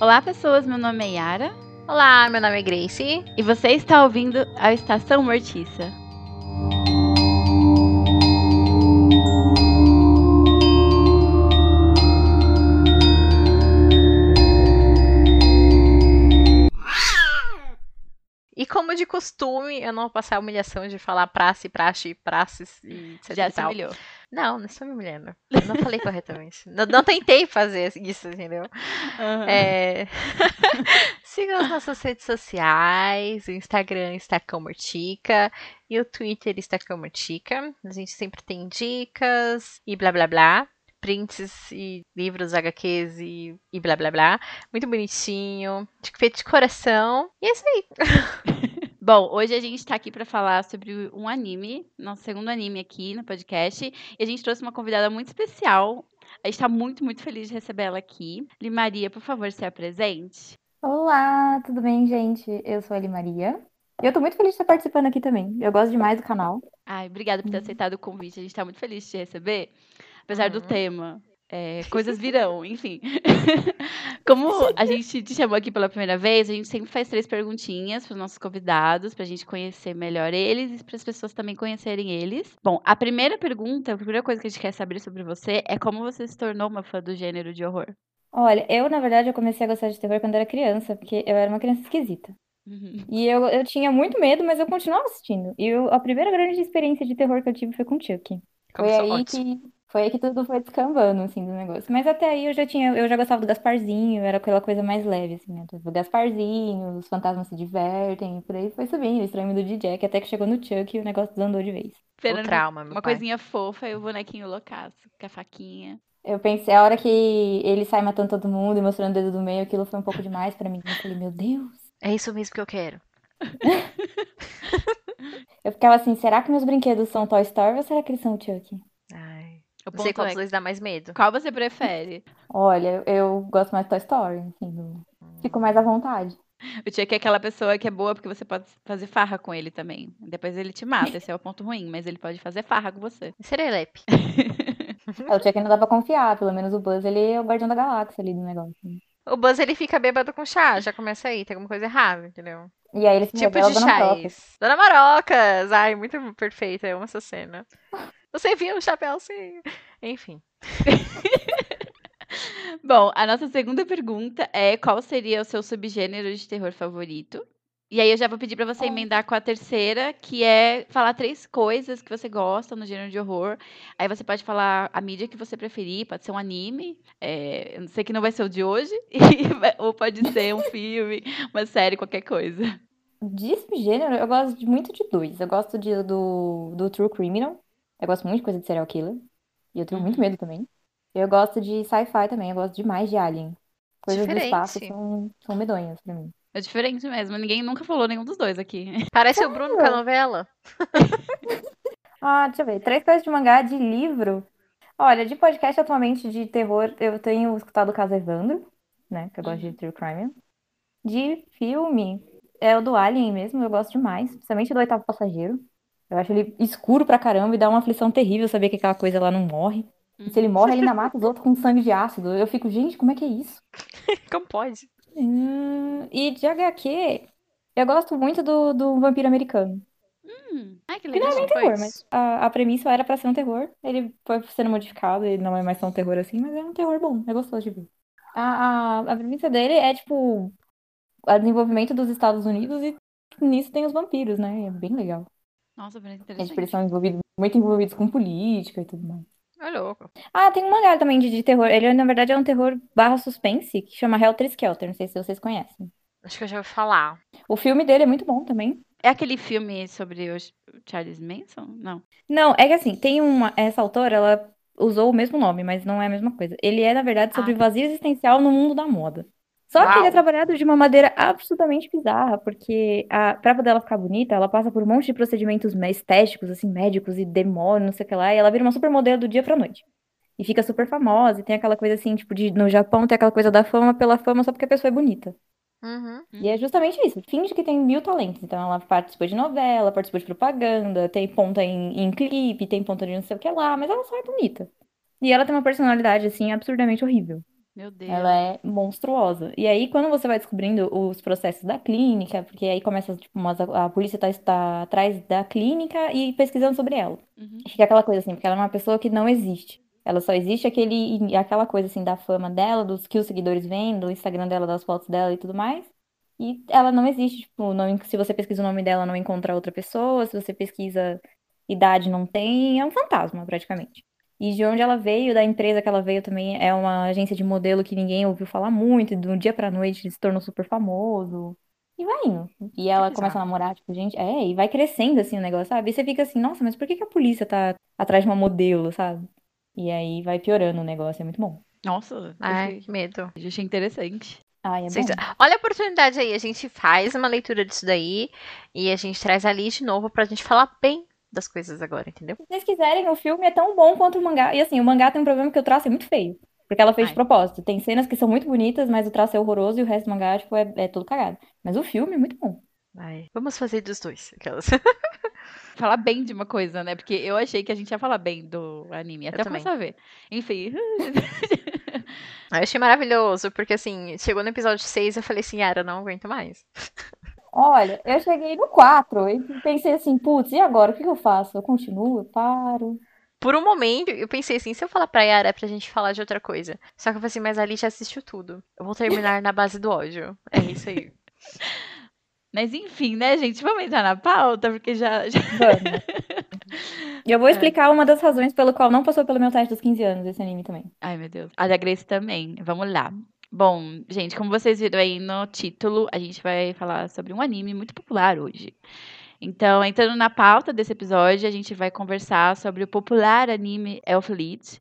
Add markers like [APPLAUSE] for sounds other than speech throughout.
Olá, pessoas. Meu nome é Yara. Olá, meu nome é Grace. E você está ouvindo a Estação Mortiça. E como de costume, eu não vou passar a humilhação de falar praça, praxe, praças e etc Já e se humilhou. Não, não estou me humilhando. Eu não falei corretamente. não, não tentei fazer isso, entendeu? É... [LAUGHS] Sigam as nossas redes sociais. O Instagram está e o Twitter está Comortica. A gente sempre tem dicas e blá blá blá. Prints e livros, HQs e, e blá blá blá. Muito bonitinho. Feito de coração. E é isso aí. [LAUGHS] Bom, hoje a gente tá aqui pra falar sobre um anime, nosso segundo anime aqui no podcast. E a gente trouxe uma convidada muito especial. A gente tá muito, muito feliz de receber ela aqui. Limaria, por favor, se apresente. Olá, tudo bem, gente? Eu sou a Eli Maria. E eu tô muito feliz de estar participando aqui também. Eu gosto demais do canal. Ai, obrigada por ter Uhum. aceitado o convite. A gente tá muito feliz de te receber, apesar do Uhum. tema. É, coisas virão, [LAUGHS] enfim. [LAUGHS] Como a gente te chamou aqui pela primeira vez, a gente sempre faz três perguntinhas para os nossos convidados, para a gente conhecer melhor eles e para as pessoas também conhecerem eles. Bom, a primeira pergunta, a primeira coisa que a gente quer saber sobre você é como você se tornou uma fã do gênero de horror. Olha, eu, na verdade, eu comecei a gostar de terror quando era criança, porque eu era uma criança esquisita. Uhum. E eu, eu tinha muito medo, mas eu continuava assistindo. E eu- a primeira grande experiência de terror que eu tive foi com Chuck. Foi Começou aí ótimo. que, foi aí que tudo foi descambando, assim, do negócio. Mas até aí eu já tinha, eu já gostava do Gasparzinho, era aquela coisa mais leve, assim, né? O Gasparzinho, os fantasmas se divertem, e por aí foi subindo, o Estranho de Jack, até que chegou no Chuck e o negócio desandou de vez. O Esperando trauma, meu uma pai. coisinha fofa e o bonequinho loucaço, com a faquinha. Eu pensei, a hora que ele sai matando todo mundo e mostrando o dedo do meio, aquilo foi um pouco demais pra mim. Eu falei, meu Deus. É isso mesmo que eu quero. [LAUGHS] Eu ficava assim, será que meus brinquedos são Toy Story ou será que eles são o Chuck? O Não sei qual é, dos dois dá mais medo. qual você prefere? Olha, eu, gosto mais de Toy Story, assim, eu fico mais à vontade. O Chuck é aquela pessoa que é boa porque você pode fazer farra com ele também. Depois ele te mata, esse é o ponto ruim, mas ele pode fazer farra com você. [LAUGHS] Serelepe. É, O Chuck não dá pra confiar, pelo menos o Buzz, ele é o guardião da galáxia ali do negócio. O Buzz ele fica bêbado com chá, já começa aí, tem alguma coisa errada, entendeu? E aí ele se Tipo de Dona Maroca. chás. Dona Marocas! Ai, muito perfeita, eu amo essa cena. Você viu o chapéuzinho? Enfim. [LAUGHS] Bom, a nossa segunda pergunta é qual seria o seu subgênero de terror favorito? E aí eu já vou pedir pra você emendar com a terceira, que é falar três coisas que você gosta no gênero de horror. Aí você pode falar a mídia que você preferir, pode ser um anime, é, eu sei que não vai ser o de hoje, [LAUGHS] ou pode ser um [LAUGHS] filme, uma série, qualquer coisa. De gênero, eu gosto muito de dois. Eu gosto de- do, do True Criminal. Eu gosto muito de coisa de serial killer. E eu tenho muito Uhum. medo também. Eu gosto de sci-fi também. Eu gosto demais de Alien. Coisas do espaço Diferente. são, são medonhas pra mim. É diferente mesmo, ninguém nunca falou nenhum dos dois aqui. [LAUGHS] Parece o Bruno com a novela. [LAUGHS] Ah, deixa eu ver. Três coisas de mangá, de livro. Olha, de podcast atualmente de terror, eu tenho escutado o caso Evandro, né? Que eu gosto de True Crime. De filme, é o do Alien mesmo, eu gosto demais. Principalmente do Oitavo Passageiro. Eu acho ele escuro pra caramba e dá uma aflição terrível saber que aquela coisa lá não morre. E se ele morre, ele ainda mata os outros com sangue de ácido. Eu fico, gente, como é que é isso? [LAUGHS] Como pode? Hum, e de HQ, eu gosto muito do, do Vampiro Americano. Hum, ai, que Que não é legal. nem terror, mas a, a premissa era pra ser um terror. Ele foi sendo modificado, ele não é mais tão terror assim, mas é um terror bom, é gostoso de ver. A, a, a premissa dele é, tipo, o desenvolvimento dos Estados Unidos e nisso tem os vampiros, né? É bem legal. Nossa, parece É, tipo, eles interessante. são envolvidos, muito envolvidos com política e tudo mais. É louco. Ah, tem um mangá também de, de terror. Ele, na verdade, é um terror barra suspense, que chama Helter Skelter. Não sei se vocês conhecem. Acho que eu já ouvi falar. O filme dele é muito bom também. É aquele filme sobre o Charles Manson? Não. Não, é que assim, tem uma. Essa autora, ela usou o mesmo nome, mas não é a mesma coisa. Ele é, na verdade, sobre Ah. vazio existencial no mundo da moda. Só que ele é Uau. trabalhado de uma maneira absolutamente bizarra, porque a, pra dela ficar bonita, ela passa por um monte de procedimentos estéticos, assim, médicos e demônios, não sei o que lá, e ela vira uma supermodelo do dia pra noite. E fica super famosa, e tem aquela coisa assim, tipo, de, no Japão tem aquela coisa da fama pela fama só porque a pessoa é bonita. Uhum. E é justamente isso. Finge que tem mil talentos. Então ela participou de novela, participou de propaganda, tem ponta em, em clipe, tem ponta de não sei o que lá, mas ela só é bonita. E ela tem uma personalidade, assim, absurdamente horrível. Meu Deus. Ela é monstruosa. E aí, quando você vai descobrindo os processos da clínica, porque aí começa, tipo, umas- a polícia tá, está atrás da clínica e pesquisando sobre ela. Uhum. Fica aquela coisa assim, porque ela é uma pessoa que não existe. Ela só existe aquele, aquela coisa assim da fama dela, dos que os seguidores veem, do Instagram dela, das fotos dela e tudo mais. E ela não existe, tipo, não, se você pesquisa o nome dela, não encontra outra pessoa, se você pesquisa idade, não tem, é um fantasma, praticamente. E de onde ela veio, da empresa que ela veio também, é uma agência de modelo que ninguém ouviu falar muito, e de um dia pra noite ele se tornou super famoso. E vai indo. E ela começa a namorar, tipo, gente, é, e vai crescendo assim o negócio, sabe? E você fica assim, nossa, mas por que que a polícia tá atrás de uma modelo, sabe? E aí vai piorando o negócio, é muito bom. Nossa, Ai, que medo. eu achei interessante. Ai, é bom. Olha a oportunidade aí, a gente faz uma leitura disso daí e a gente traz ali de novo pra gente falar bem das coisas agora, entendeu? Se vocês quiserem, o filme é tão bom quanto o mangá. E assim, o mangá tem um problema que o traço é muito feio. Porque ela fez de Ai. propósito. Tem cenas que são muito bonitas, mas o traço é horroroso e o resto do mangá, tipo, é, é todo cagado. Mas o filme é muito bom. Vai. Vamos fazer dos dois. Aquelas. [LAUGHS] Falar bem de uma coisa, né? Porque eu achei que a gente ia falar bem do anime, até eu também. começar a ver. Enfim. [LAUGHS] Eu achei maravilhoso, porque assim, chegou no episódio 6 eu falei assim, Yara, não aguento mais. [LAUGHS] Olha, eu cheguei no 4 e pensei assim, putz, e agora? O que eu faço? Eu continuo? Eu paro? Por um momento, eu pensei assim, se eu falar pra Yara é pra gente falar de outra coisa. Só que eu falei assim, mas ali já assistiu tudo. Eu vou terminar na base do ódio. É isso aí. [LAUGHS] Mas enfim, né, gente? Vamos entrar na pauta, porque já. já... Vamos. [LAUGHS] E eu vou explicar uma das razões pelo qual não passou pelo meu teste dos 15 anos esse anime também. Ai, meu Deus. A da Grace também. Vamos lá. Bom, gente, como vocês viram aí no título, a gente vai falar sobre um anime muito popular hoje. Então, entrando na pauta desse episódio, a gente vai conversar sobre o popular anime Elf Lied.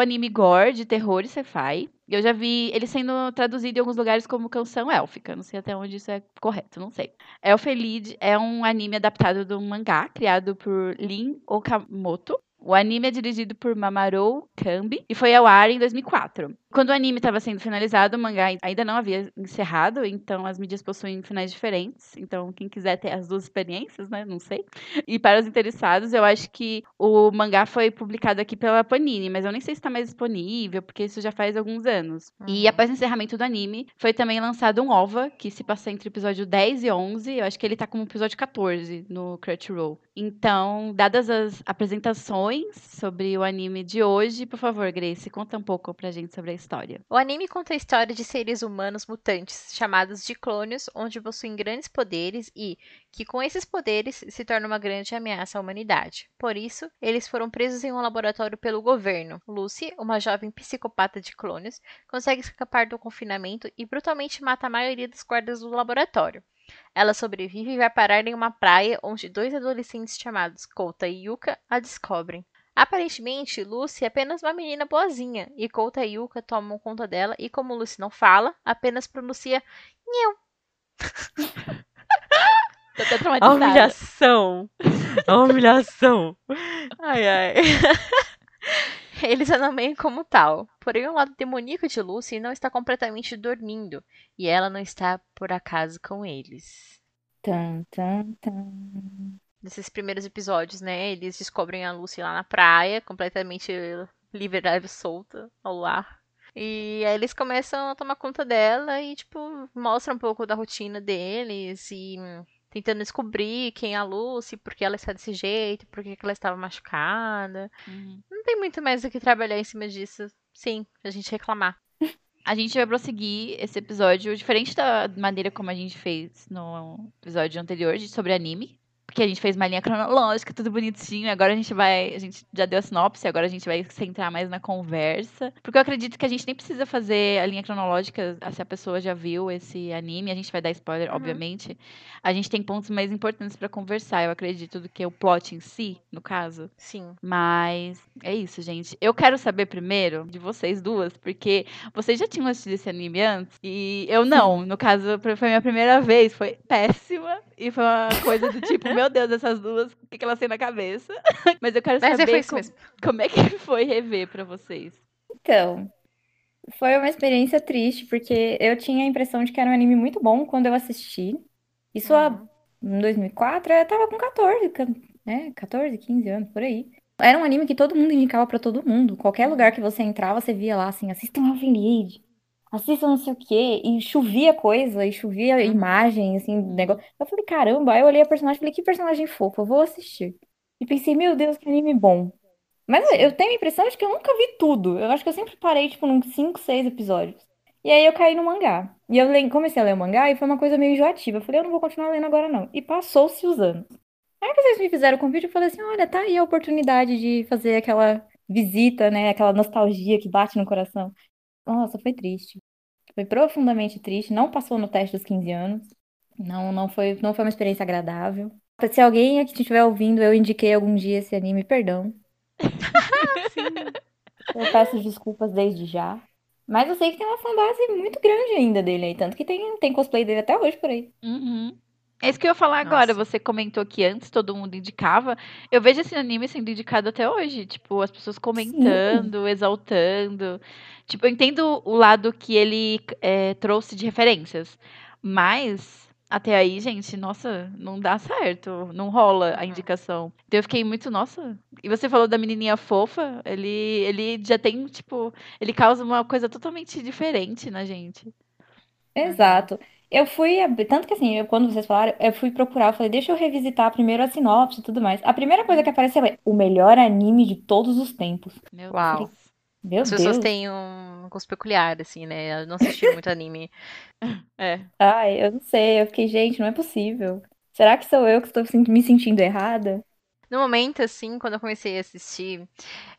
Anime gore de terror e sci-fi. Eu já vi ele sendo traduzido em alguns lugares como canção élfica. Não sei até onde isso é correto, não sei. Elfelied é um anime adaptado de um mangá criado por Lin Okamoto. O anime é dirigido por Mamoru Kambi e foi ao ar em 2004. Quando o anime estava sendo finalizado, o mangá ainda não havia encerrado, então as mídias possuem finais diferentes. Então, quem quiser ter as duas experiências, né? Não sei. E para os interessados, eu acho que o mangá foi publicado aqui pela Panini, mas eu nem sei se está mais disponível, porque isso já faz alguns anos. E Uhum. após o encerramento do anime, foi também lançado um OVA, que se passa entre o episódio 10 e 11. Eu acho que ele tá como episódio 14 no Crunchyroll. Então, dadas as apresentações sobre o anime de hoje, por favor, Grace, conta um pouco pra gente sobre a história. O anime conta a história de seres humanos mutantes, chamados de clônios, onde possuem grandes poderes e que, com esses poderes, se tornam uma grande ameaça à humanidade. Por isso, eles foram presos em um laboratório pelo governo. Lucy, uma jovem psicopata de clônios, consegue escapar do confinamento e brutalmente mata a maioria dos guardas do laboratório. Ela sobrevive e vai parar em uma praia onde dois adolescentes chamados Kouta e Yuka a descobrem. Aparentemente, Lucy é apenas uma menina boazinha, e Kouta e Yuka tomam conta dela e, como Lucy não fala, apenas pronuncia [LAUGHS] Tô até A humilhação! A humilhação! Ai, ai. [LAUGHS] Eles a nomeiam como tal. Porém, o lado demoníaco de Lucy não está completamente dormindo. E ela não está, por acaso, com eles. Tan, tan, tan. Nesses primeiros episódios, né? Eles descobrem a Lucy lá na praia, completamente livre, solta ao lar. E aí eles começam a tomar conta dela e, tipo, mostra um pouco da rotina deles e hum, tentando descobrir quem é a Lucy, por que ela está desse jeito, por que ela estava machucada. Uhum. Não tem muito mais o que trabalhar em cima disso. Sim, a gente reclamar. [LAUGHS] A gente vai prosseguir esse episódio diferente da maneira como a gente fez no episódio anterior sobre anime. Porque a gente fez uma linha cronológica, tudo bonitinho. Agora a gente vai. A gente já deu a sinopse, agora a gente vai centrar mais na conversa. Porque eu acredito que a gente nem precisa fazer a linha cronológica se a pessoa já viu esse anime. A gente vai dar spoiler, uhum. obviamente. A gente tem pontos mais importantes para conversar, eu acredito, do que o plot em si, no caso. Sim. Mas é isso, gente. Eu quero saber primeiro de vocês duas, porque vocês já tinham assistido esse anime antes e eu não. [LAUGHS] No caso, foi minha primeira vez, foi péssima e foi uma coisa do tipo, [LAUGHS] meu Deus, essas duas, o que, que elas têm na cabeça? [LAUGHS] Mas eu quero Mas saber como, como é que [LAUGHS] foi rever para vocês. Então, foi uma experiência triste, porque eu tinha a impressão de que era um anime muito bom quando eu assisti. Isso uhum. em 2004, eu tava com 14, né? 14, 15 anos, por aí. Era um anime que todo mundo indicava para todo mundo. Qualquer lugar que você entrava, você via lá assim, assistam Elfen Age, assistam não sei o quê. E chovia coisa, e chovia uhum. imagem, assim, negócio. Eu falei, caramba, aí eu olhei a personagem e falei, que personagem fofo, eu vou assistir. E pensei, meu Deus, que anime bom. Mas eu tenho a impressão de que eu nunca vi tudo. Eu acho que eu sempre parei, tipo, uns 5, 6 episódios. E aí eu caí no mangá. E eu comecei a ler o mangá e foi uma coisa meio enjoativa. Eu falei, eu não vou continuar lendo agora, não. E passou-se os anos. Aí que vocês me fizeram o convite, eu falei assim, olha, tá aí a oportunidade de fazer aquela visita, né? Aquela nostalgia que bate no coração. Nossa, foi triste. Foi profundamente triste. Não passou no teste dos 15 anos. Não, não foi, não foi uma experiência agradável. Se alguém aqui estiver ouvindo, eu indiquei algum dia esse anime, perdão. [LAUGHS] eu peço desculpas desde já. Mas eu sei que tem uma fanbase muito grande ainda dele aí. Tanto que tem, tem cosplay dele até hoje por aí. Uhum. É isso que eu ia falar Nossa. agora. Você comentou que antes todo mundo indicava. Eu vejo esse anime sendo indicado até hoje. Tipo, as pessoas comentando, Sim. exaltando. Tipo, eu entendo o lado que ele é, trouxe de referências. Mas até aí, gente, nossa, não dá certo. Não rola a indicação. Então eu fiquei muito, nossa. E você falou da menininha fofa. Ele, ele já tem, tipo. Ele causa uma coisa totalmente diferente na gente. Exato. Eu fui, tanto que assim, eu, quando vocês falaram, eu fui procurar, eu falei, deixa eu revisitar primeiro a sinopse e tudo mais. A primeira coisa que apareceu é o melhor anime de todos os tempos. Meu Uau. Falei, Meu As Deus. pessoas têm um gosto peculiar, assim, né? Eu não assisti muito anime. [LAUGHS] É. Ai, eu não sei, eu fiquei, gente, não é possível. Será que sou eu que estou me sentindo errada? No momento, assim, quando eu comecei a assistir,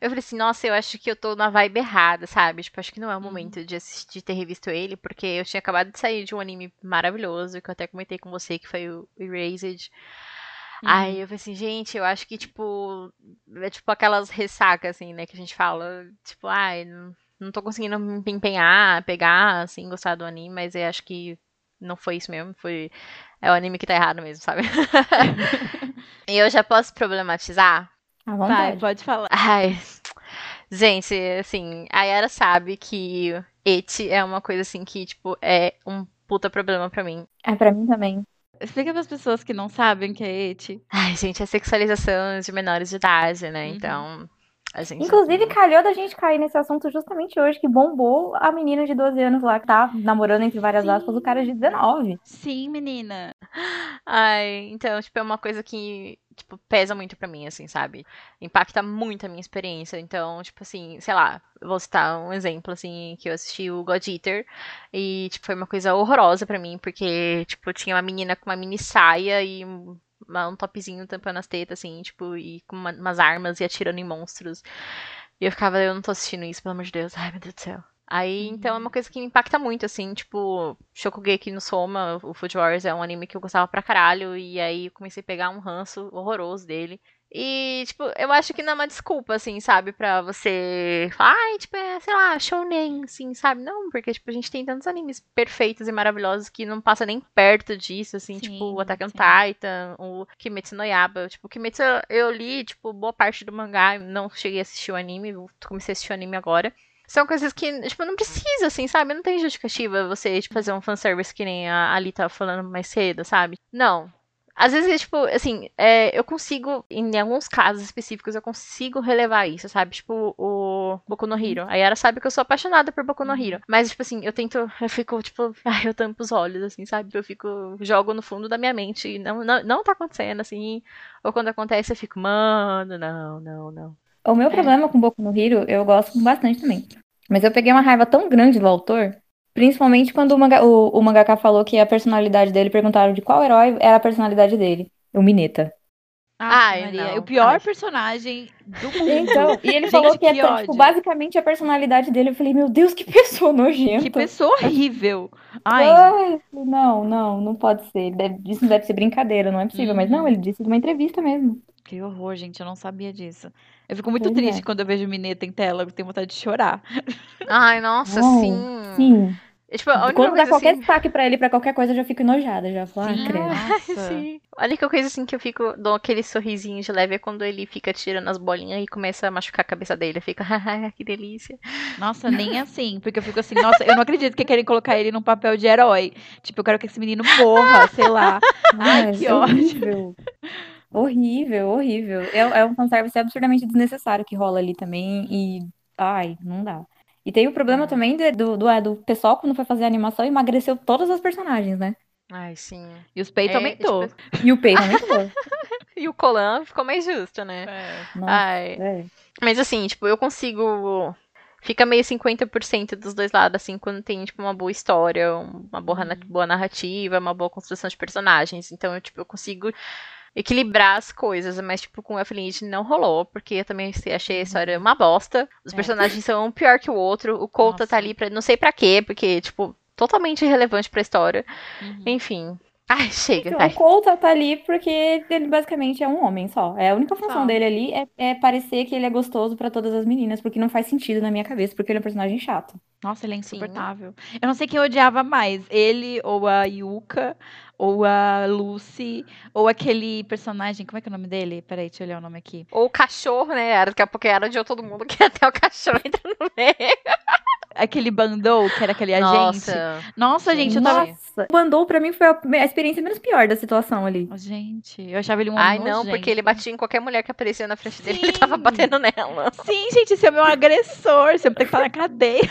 eu falei assim, nossa, eu acho que eu tô na vibe errada, sabe? Tipo, acho que não é o uhum. momento de assistir, de ter revisto ele, porque eu tinha acabado de sair de um anime maravilhoso, que eu até comentei com você, que foi o Erased. Uhum. Aí eu falei assim, gente, eu acho que, tipo, é tipo aquelas ressacas, assim, né, que a gente fala, tipo, ai, não, não tô conseguindo me empenhar, pegar, assim, gostar do anime, mas eu acho que não foi isso mesmo, foi é o anime que tá errado mesmo, sabe? [LAUGHS] e eu já posso problematizar? Vai, pode falar. Ai, gente, assim, a Yara sabe que Eti é uma coisa assim que, tipo, é um puta problema pra mim. É pra mim também. Explica para as pessoas que não sabem o que é eti. Ai, gente, é sexualização de menores de idade, né? Uhum. Então, Gente... Inclusive, calhou da gente cair nesse assunto justamente hoje, que bombou a menina de 12 anos lá, que tá namorando entre várias Sim. aspas, o cara de 19. Sim, menina. Ai, então, tipo, é uma coisa que, tipo, pesa muito pra mim, assim, sabe? Impacta muito a minha experiência. Então, tipo assim, sei lá, vou citar um exemplo, assim, que eu assisti o God Eater e, tipo, foi uma coisa horrorosa pra mim, porque, tipo, tinha uma menina com uma mini saia e um topzinho tampando as tetas, assim, tipo, e com uma, umas armas e atirando em monstros. E eu ficava, eu não tô assistindo isso, pelo amor de Deus. Ai, meu Deus do céu. Aí, uhum. então, é uma coisa que me impacta muito, assim, tipo, Shokugeki no Soma, o Food Wars é um anime que eu gostava pra caralho, e aí comecei a pegar um ranço horroroso dele. E, tipo, eu acho que não é uma desculpa, assim, sabe, pra você falar, ai, tipo, é, sei lá, shounen, assim, sabe? Não, porque, tipo, a gente tem tantos animes perfeitos e maravilhosos que não passa nem perto disso, assim, sim, tipo, o Attack on Titan, o Kimetsu no Yaba. Tipo, o Kimetsu eu li, tipo, boa parte do mangá, não cheguei a assistir o anime, comecei a assistir o anime agora são coisas que, tipo, não precisa, assim, sabe? Não tem justificativa você, tipo, fazer um fanservice que nem a Ali tava falando mais cedo, sabe? Não. Às vezes, tipo, assim, é, eu consigo, em alguns casos específicos, eu consigo relevar isso, sabe? Tipo, o Boku no Hero. A Yara sabe que eu sou apaixonada por Boku no Hero. Uhum. Mas, tipo assim, eu tento, eu fico, tipo, [LAUGHS] ai, eu tampo os olhos, assim, sabe? Eu fico, jogo no fundo da minha mente. E não, não, não tá acontecendo, assim. Ou quando acontece, eu fico, mano, não, não, não. O meu é. problema com Boku no Hero, eu gosto bastante também. Mas eu peguei uma raiva tão grande do autor Principalmente quando o, manga, o, o mangaka falou que a personalidade dele, perguntaram de qual herói era a personalidade dele. O Mineta. Ai, Maria, não. o pior Ai. personagem do [LAUGHS] mundo. Então, e ele Gente, falou que é que tipo, ódio. basicamente a personalidade dele. Eu falei, meu Deus, que pessoa nojenta. Que pessoa horrível. Ai, Ai, não, não, não pode ser. Deve- isso não deve ser brincadeira, não é possível. Mas não, Uhum. ele disse numa entrevista mesmo. que horror, gente. Eu não sabia disso. Eu fico muito Pois triste é. quando eu vejo Mineta em tela. Eu tenho vontade de chorar. Ai, nossa, sim. Sim. É, Tipo, a única Quando dá qualquer assim... destaque pra ele, pra qualquer coisa, eu já fico enojada. Já falo, ah, Sim. credo. Nossa. [LAUGHS] Sim. A única coisa assim que eu fico, dou aquele sorrisinho de leve é quando ele fica tirando as bolinhas e começa a machucar a cabeça dele. Eu fico, haha, [LAUGHS] que delícia. Nossa, nem assim. Porque eu fico assim, nossa, eu não acredito que querem colocar ele num papel de herói. Tipo, eu quero que esse menino morra, sei lá. Ai, Ai, que é ódio. Horrível. Horrível. É, é um fanservice absurdamente desnecessário que rola ali também. E. Ai, não dá. E tem o problema É. também do, do, é, do pessoal, quando foi fazer a animação, emagreceu todas as personagens, né? Ai, sim. E os peitos É, aumentou. tipo, E o peito aumentou. [LAUGHS] E o Colan ficou mais justo, né? Nossa, Ai. é. Mas assim, tipo, eu consigo. Fica meio 50% dos dois lados, assim, quando tem, tipo, uma boa história, uma boa, na- boa narrativa, uma boa construção de personagens. Então, eu, tipo, eu consigo equilibrar as coisas, mas, tipo, com Elfenlied não rolou, porque eu também achei a história uma bosta. Os É. personagens são um pior que o outro. O Colta Nossa. tá ali pra não sei pra quê, porque, tipo, totalmente irrelevante pra história. Uhum. Enfim. Ai, chega, Então, vai. o Colta tá ali porque ele basicamente é um homem só. É a única função Só. dele ali é, é parecer que ele é gostoso pra todas as meninas, porque não faz sentido na minha cabeça, porque ele é um personagem chato. Nossa, ele é Sim. insuportável. Eu não sei quem eu odiava mais. Ele ou a Yuka, ou a Lucy, ou aquele personagem. Como é que é o nome dele? Peraí, deixa eu olhar o nome aqui. Ou o cachorro, né? Era, daqui a pouco era de todo mundo, [LAUGHS] que até o cachorro entra no meio. Aquele Bandou, que era aquele agente. Nossa. Nossa, gente, eu tava. Nossa, o Bandou pra mim foi a, experiência menos pior da situação ali. Gente, eu achava ele um Ai, não, porque ele batia em qualquer mulher que aparecia na frente dele, ele Sim. tava batendo nela. Sim, gente, esse é o meu agressor. Você ter que estar na cadeia.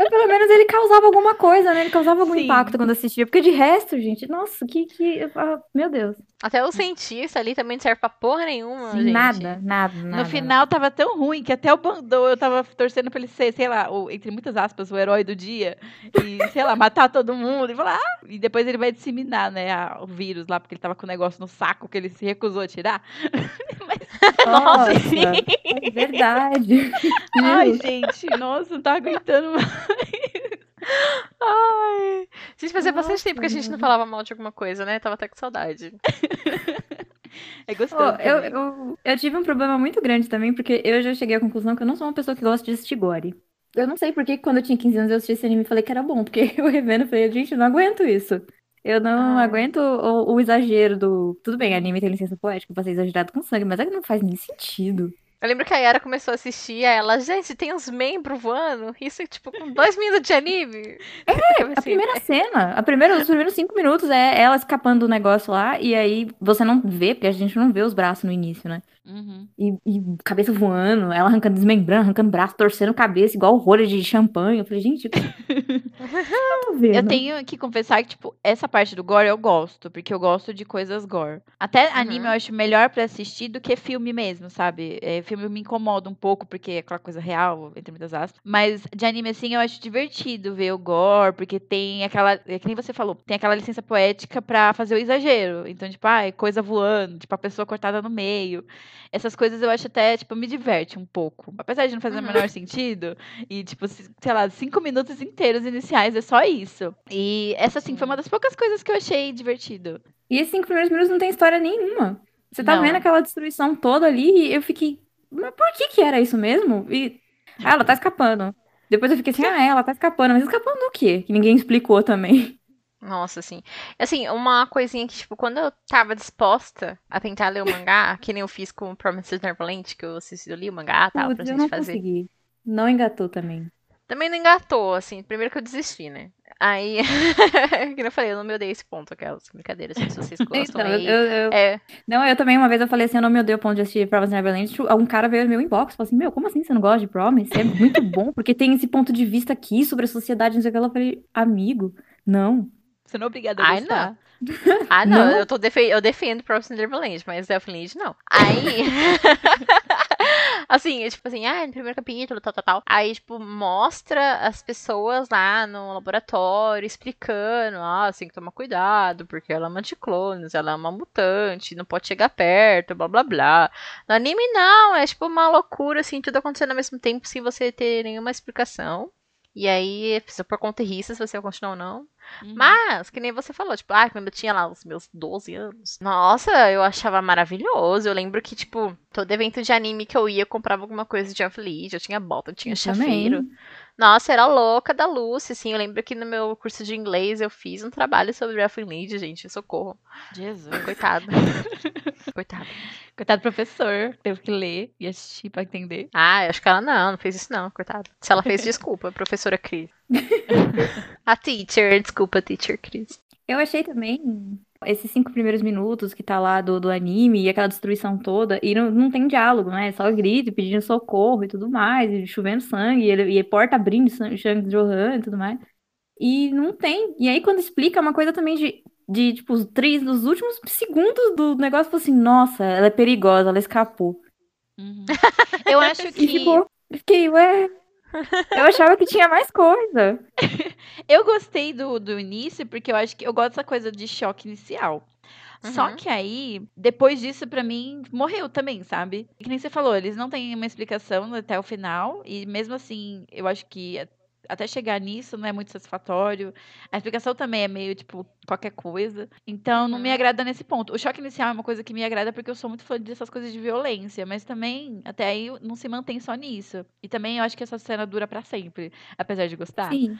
Mas pelo menos ele causava alguma coisa, né? Ele causava algum Sim. impacto quando assistia. Porque de resto, gente, nossa, que. que ah, meu Deus. Até o cientista ali também não serve pra porra nenhuma, Sim, gente. nada, nada, nada. No final tava tão ruim que até o Bandou eu tava torcendo pra ele ser, sei lá, o, entre muitas aspas, o herói do dia. E, sei lá, matar todo mundo e falar. "Ah", E depois ele vai disseminar, né, a- o vírus lá, porque ele tava com o negócio no saco que ele se recusou a tirar. [LAUGHS] Nossa, sim. é verdade. [LAUGHS] Ai, gente, nossa, não tá aguentando mais. Ai. Gente, fazia bastante Nossa, tempo que a gente não falava mal de alguma coisa, né? Tava até com saudade. É gostoso. eu, também. eu, eu tive um problema muito grande também, porque eu já cheguei à conclusão que eu não sou uma pessoa que gosta de assistir gore. Eu não sei por que quando eu tinha 15 anos eu assisti esse anime e falei que era bom, porque [LAUGHS] eu revendo falei, gente, eu não aguento isso. Eu não Ah. aguento o, o exagero do. Tudo bem, anime tem licença poética pra ser exagerado com sangue, mas é que não faz nem sentido. Eu lembro que a Yara começou a assistir, aí ela, gente, tem uns membros voando. Isso, tipo, com dois minutos de anime. É, [LAUGHS] A primeira cena, a primeira, os primeiros cinco minutos é ela escapando do negócio lá, e aí você não vê, porque a gente não vê os braços no início, né? Uhum. E, e cabeça voando, ela arrancando, desmembrando, arrancando braço, torcendo cabeça, igual rolha de champanhe. Eu falei, gente, eu [LAUGHS] Eu tenho que confessar que, tipo, essa parte do gore eu gosto, porque eu gosto de coisas gore. Até anime Uhum. eu acho melhor pra assistir do que filme mesmo, sabe? É, filme me incomoda um pouco, porque é aquela coisa real, entre muitas aspas. Mas de anime, assim, eu acho divertido ver o gore, porque tem aquela. É que nem você falou, tem aquela licença poética pra fazer o exagero. Então, tipo, ai, coisa voando, tipo, a pessoa cortada no meio. Essas coisas eu acho até, tipo, me diverte um pouco. Apesar de não fazer Uhum. o menor sentido. E, tipo, se- sei lá, cinco minutos inteiros iniciais é só isso. E essa, assim, foi uma das poucas coisas que eu achei divertido. E esses cinco primeiros minutos não tem história nenhuma. Você tá Não. vendo aquela destruição toda ali e eu fiquei. Mas por que que era isso mesmo? E. Ah, ela tá escapando. Depois eu fiquei assim, ah, é, ela tá escapando. Mas escapando do quê? Que ninguém explicou também. Nossa, assim. Assim, uma coisinha que, tipo, quando eu tava disposta a tentar ler o mangá, que nem eu fiz com Promises Neverland, que eu assisti, eu li o mangá, tal, pra Putz, eu gente não fazer. consegui. Não engatou também. Também não engatou, assim, primeiro que eu desisti, né? Aí, [LAUGHS] que eu falei, eu não me odeio esse ponto, aquelas brincadeiras, se vocês [LAUGHS] gostam Então, aí. eu- eu- É, Não, eu também, uma vez eu falei assim, eu não me odeio o ponto de assistir Promise Neverland. Tipo, Um cara veio no meu inbox e falou assim, meu, como assim você não gosta de Promise? É muito bom, porque tem esse ponto de vista aqui sobre a sociedade, não sei o que. Eu falei, amigo, não. Você não é obrigada a Ai, gostar. Ah, não, Não? eu, tô defe eu defendo Promised Neverland, mas Neverland não. Aí. [LAUGHS] Assim, é tipo assim, ah, no primeiro capítulo, tal, tal, tal. Aí, tipo, mostra as pessoas lá no laboratório explicando, ah, assim, que tomar cuidado, porque ela é uma anticlones, ela é uma mutante, não pode chegar perto, blá blá blá. No anime, não, é tipo uma loucura, assim, tudo acontecendo ao mesmo tempo sem você ter nenhuma explicação. E aí, por conta e risco, se você vai continuar ou não. Uhum. Mas, que nem você falou, tipo, ah, quando eu tinha lá os meus 12 anos. Nossa, eu achava maravilhoso. Eu lembro que, tipo, todo evento de anime que eu ia, eu comprava alguma coisa de Aflige. Eu tinha bota, eu tinha eu chaveiro. Também. Nossa, era louca da Lucy, assim. Eu lembro que no meu curso de inglês eu fiz um trabalho sobre Lied, gente. Socorro. Jesus. Coitado. [LAUGHS] Coitado. Coitado professor. Teve que ler e assistir pra entender. Ah, eu acho que ela não, não fez isso não, coitado. Se ela fez, [LAUGHS] desculpa, professora Cris. [LAUGHS] a teacher, desculpa, teacher Cris. Eu achei também esses cinco primeiros minutos que tá lá do, do anime e aquela destruição toda, e não, não tem diálogo, né? É só grito, pedindo socorro e tudo mais, e chovendo sangue, e, ele, e porta abrindo Shang Johan e tudo mais. E não tem. E aí, quando explica é uma coisa também de, de tipo, os três, dos últimos segundos do negócio, assim, nossa, ela é perigosa, ela escapou. Uhum. Eu acho [LAUGHS] que. E ficou, fiquei, ué, eu achava que tinha mais coisa. [LAUGHS] eu gostei do, do início, porque eu acho que eu gosto dessa coisa de choque inicial. Uhum. Só que aí, depois disso, para mim, morreu também, sabe? Que nem você falou, eles não têm uma explicação até o final. E mesmo assim, eu acho que até chegar nisso não é muito satisfatório. A explicação também é meio, tipo, qualquer coisa. Então, não me uhum. agrada nesse ponto. O choque inicial é uma coisa que me agrada porque eu sou muito fã dessas coisas de violência, mas também, até aí, não se mantém só nisso. E também eu acho que essa cena dura para sempre, apesar de gostar. Sim.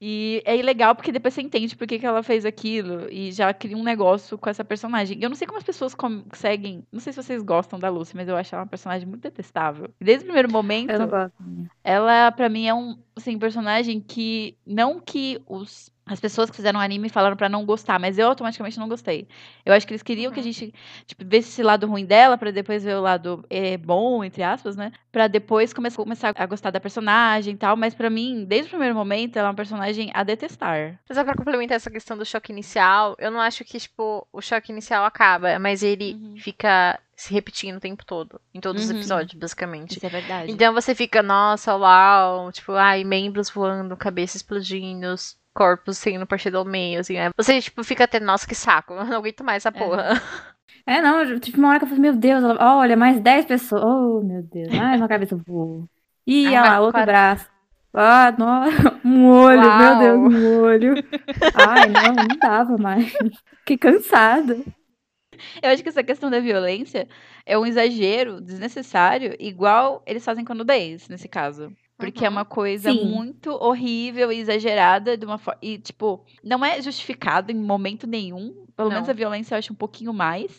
E é legal porque depois você entende por que, que ela fez aquilo e já cria um negócio com essa personagem. Eu não sei como as pessoas conseguem. Não sei se vocês gostam da Lucy, mas eu acho ela uma personagem muito detestável. Desde o primeiro momento. Eu não gosto. Ela, para mim, é um assim, personagem que. Não que os as pessoas que fizeram o anime falaram para não gostar, mas eu automaticamente não gostei. Eu acho que eles queriam uhum. que a uhum. gente, tipo, visse esse lado ruim dela, para depois ver o lado é, bom, entre aspas, né? Pra depois começar, começar a gostar da personagem e tal. Mas para mim, desde o primeiro momento, ela é uma personagem a detestar. Mas é pra complementar essa questão do choque inicial, eu não acho que, tipo, o choque inicial acaba, mas ele uhum. fica se repetindo o tempo todo. Em todos uhum. os episódios, basicamente. Isso é verdade. Então você fica, nossa, uau, tipo, ai, membros voando, cabeça explodindo, corpos sendo partido ao meio, assim, né? Você, tipo, fica até, nossa, que saco, [LAUGHS] eu não aguento mais essa é. porra. É, não, tipo, uma hora que eu falei, meu Deus, olha, mais 10 pessoas. Oh, meu Deus, mais uma cabeça voa. [LAUGHS] Ih, olha lá, outro quatro... braço. Ah, nossa, [LAUGHS] um olho, Uau. meu Deus, um olho. Ai, não, não dava mais. Fiquei cansada. Eu acho que essa questão da violência é um exagero desnecessário, igual eles fazem com a nudez, nesse caso. Porque uhum. é uma coisa Sim. muito horrível e exagerada de uma forma. E, tipo, não é justificado em momento nenhum. Pelo não. menos a violência eu acho um pouquinho mais.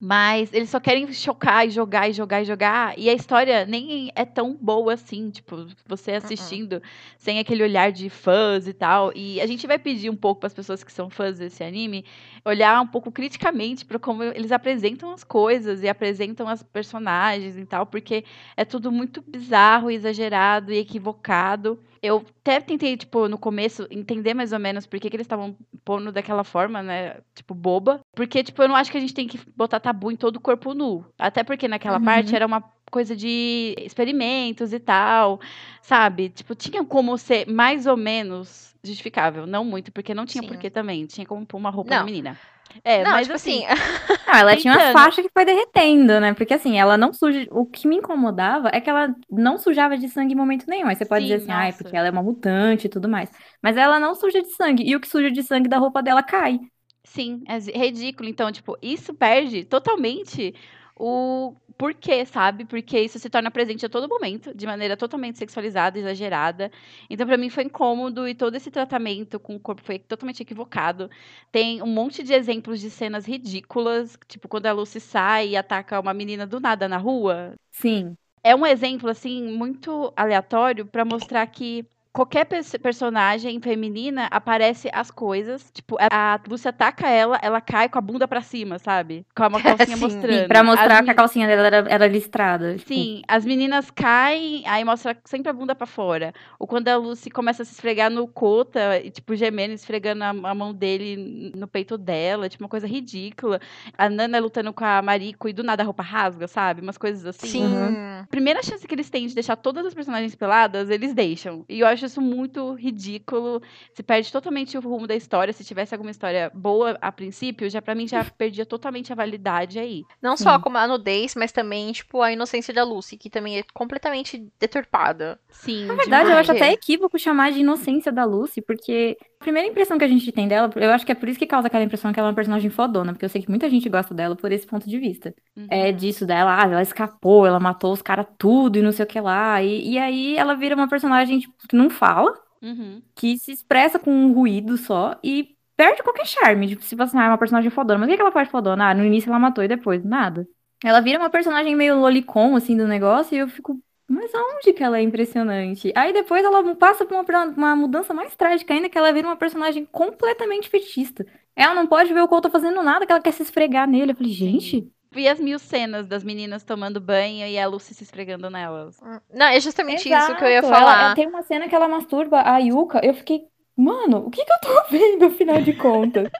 Mas eles só querem chocar e jogar e jogar e jogar. E a história nem é tão boa assim, tipo, você assistindo, sem aquele olhar de fãs e tal. E a gente vai pedir um pouco para as pessoas que são fãs desse anime olhar um pouco criticamente para como eles apresentam as coisas e apresentam as personagens e tal, porque é tudo muito bizarro, exagerado e equivocado eu até tentei, tipo, no começo, entender mais ou menos por que, que eles estavam pondo daquela forma, né? Tipo, boba. Porque, tipo, eu não acho que a gente tem que botar tabu em todo o corpo nu. Até porque naquela uhum. parte era uma coisa de experimentos e tal, sabe? Tipo, tinha como ser mais ou menos justificável. Não muito, porque não tinha Sim. porquê também. Tinha como pôr uma roupa não. da menina. É, não, mas tipo assim. assim [LAUGHS] não, ela tinha uma faixa que foi derretendo, né? Porque assim, ela não suja. O que me incomodava é que ela não sujava de sangue em momento nenhum. Aí você pode Sim, dizer assim, ai, ah, é porque ela é uma mutante e tudo mais. Mas ela não suja de sangue. E o que suja de sangue da roupa dela cai. Sim, é ridículo. Então, tipo, isso perde totalmente o por quê, sabe? Porque isso se torna presente a todo momento, de maneira totalmente sexualizada, exagerada. Então, para mim, foi incômodo e todo esse tratamento com o corpo foi totalmente equivocado. Tem um monte de exemplos de cenas ridículas, tipo quando a Lucy sai e ataca uma menina do nada na rua. Sim. É um exemplo, assim, muito aleatório para mostrar que qualquer pe- personagem feminina aparece as coisas. Tipo, a, Lúcia ataca ela, ela cai com a bunda pra cima, sabe? Com uma [LAUGHS] calcinha Sim. mostrando. Sim, pra mostrar As que a calcinha dela era, era listrada. tipo. Sim, as meninas caem, aí mostra sempre a bunda pra fora. Ou quando a Lucy começa a se esfregar no Cota, e, tipo, gemendo, esfregando a, a mão dele no peito dela, tipo, uma coisa ridícula. A Nana lutando com a Mariko e do nada a roupa rasga, sabe? Umas coisas assim. Sim. Uhum. Primeira chance que eles têm de deixar todas as personagens peladas, eles deixam. E eu acho isso muito ridículo. Se perde totalmente o rumo da história. Se tivesse alguma história boa a princípio, já para mim já [LAUGHS] perdia totalmente a validade aí. Não só como a nudez, mas também, tipo, a inocência da Lucy, que também é completamente deturpada. Sim, Na verdade, eu Demais. acho até equívoco chamar de inocência da Lucy, porque a primeira impressão que a gente tem dela, eu acho que é por isso que causa aquela impressão que ela é uma personagem fodona, porque eu sei que muita gente gosta dela por esse ponto de vista. É disso dela, ah, ela escapou, ela matou os caras tudo e não sei o que lá. E, e aí ela vira uma personagem tipo, que não fala, Uhum. que se expressa com um ruído só e perde qualquer charme. Tipo, se você ah, é uma personagem fodona. Mas o que, que ela faz fodona? Ah, no início ela matou e depois, nada. Ela vira uma personagem meio lolicon, assim, do negócio, e eu fico. Mas aonde que ela é impressionante? Aí depois ela passa por uma, uma mudança mais trágica ainda, que ela vira uma personagem completamente fetichista. Ela não pode ver o Couto fazendo nada, que ela quer se esfregar nele. Eu falei, gente, E as mil cenas das meninas tomando banho e a Lucy se esfregando nelas. Não, é justamente isso que eu ia Exato, ela- falar. ela tem uma cena que ela masturba a Yuka. Eu fiquei, mano, o que que eu tô [LAUGHS] vendo, afinal de contas?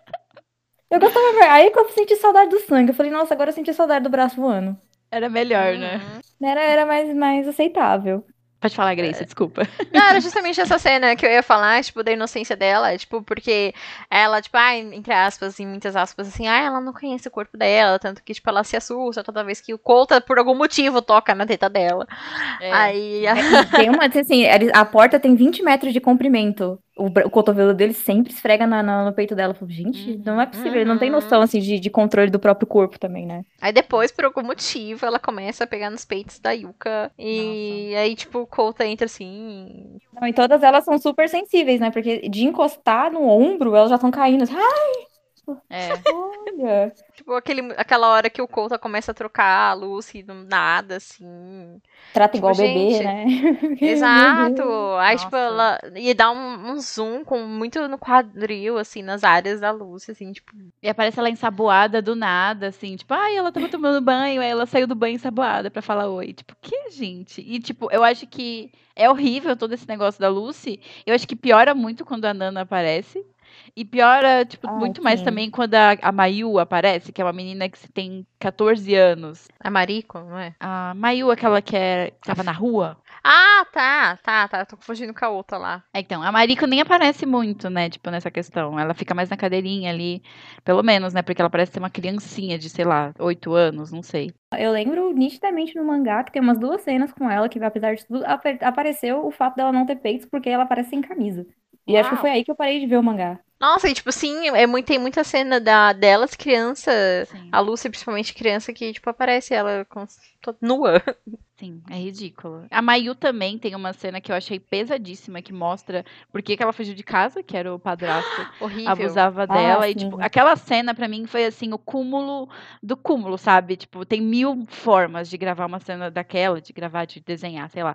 eu gostava mais. Aí que eu senti saudade do sangue. Eu falei, nossa, agora eu senti saudade do braço voando. Era melhor, né? Uhum. Era, era mais, mais aceitável. Pode falar, Grace, desculpa. Não, era justamente essa cena que eu ia falar, tipo, da inocência dela, tipo, porque ela, tipo, ai, entre aspas, em muitas aspas, assim, ah, ela não conhece o corpo dela, tanto que, tipo, ela se assusta toda vez que o Colta, por algum motivo, toca na teta dela. É. Aí, Tem uma, assim, ele- a porta tem 20 metros de comprimento. O, o cotovelo dele sempre esfrega na, na- no peito dela. Eu falo, gente, não é possível. Ele não tem Uhum. noção, assim, de, de controle do próprio corpo também, né? aí depois, por algum motivo, ela começa a pegar nos peitos da Yuka, e aí, tipo, o Colta entra assim, Não, e todas elas são super sensíveis, né? Porque de encostar no ombro, elas já estão caindo. Ah, É. olha! [LAUGHS] tipo, aquele, aquela hora que o Colta começa a trocar a Lucy do nada, assim, Trata Tipo, igual bebê, gente, né? [LAUGHS] Exato. Aí, tipo, Nossa. ela ia dar um, um zoom com muito no quadril, assim, nas áreas da luz, assim, tipo. E aparece ela ensaboada do nada, assim, tipo, ai, ela tava tomando banho, aí ela saiu do banho ensaboada pra falar oi. Tipo, que gente? E, tipo, eu acho que é horrível todo esse negócio da Lucy. Eu acho que piora muito quando a Nana aparece. E piora, tipo, Ah, muito mais sim. também quando a, a Mayu aparece, que é uma menina que tem 14 anos. A Mariko, não é? A Mayu, aquela que é, tava na rua. Ah, tá, tá, tá. Tô confundindo com a outra lá. É, Então, a Mariko nem aparece muito, né, tipo, nessa questão. Ela fica mais na cadeirinha ali, pelo menos, né, porque ela parece ser uma criancinha de, sei lá, 8 anos, não sei. Eu lembro nitidamente no mangá que tem umas duas cenas com ela que, apesar de tudo, apareceu o fato dela não ter peitos porque ela aparece sem camisa. E acho que Uau. foi aí que eu parei de ver o mangá. Nossa, e tipo, sim, é muito, tem muita cena da, delas, criança, Sim. a Lucy, principalmente criança, que, tipo, aparece ela com, nua. Sim, é ridículo. A Mayu também tem uma cena que eu achei pesadíssima, que mostra por que, que ela fugiu de casa, que era o padrasto [GASPS] Horrível. abusava dela. e, sim. tipo, aquela cena pra mim foi assim, o cúmulo do cúmulo, sabe? Tipo, tem mil formas de gravar uma cena daquela, de gravar, de desenhar, sei lá.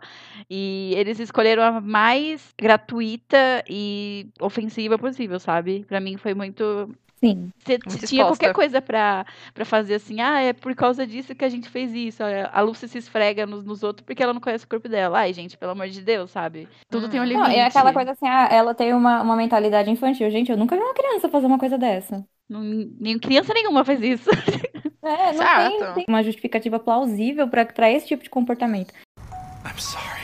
E eles escolheram a mais gratuita e ofensiva possível, sabe? Pra mim foi muito. Sim. Muito tinha qualquer coisa pra, pra fazer assim, ah, é por causa disso que a gente fez isso. A a Lucy se esfrega nos, nos outros porque ela não conhece o corpo dela. Ai, gente, pelo amor de Deus, sabe? Tudo tem um Hum. limite. Não, é aquela coisa assim, ah, ela tem uma, uma mentalidade infantil. Gente, eu nunca vi uma criança fazer uma coisa dessa. Não- nem criança nenhuma faz isso. [LAUGHS] É, não tem, tem uma justificativa plausível pra, pra esse tipo de comportamento. I'm sorry.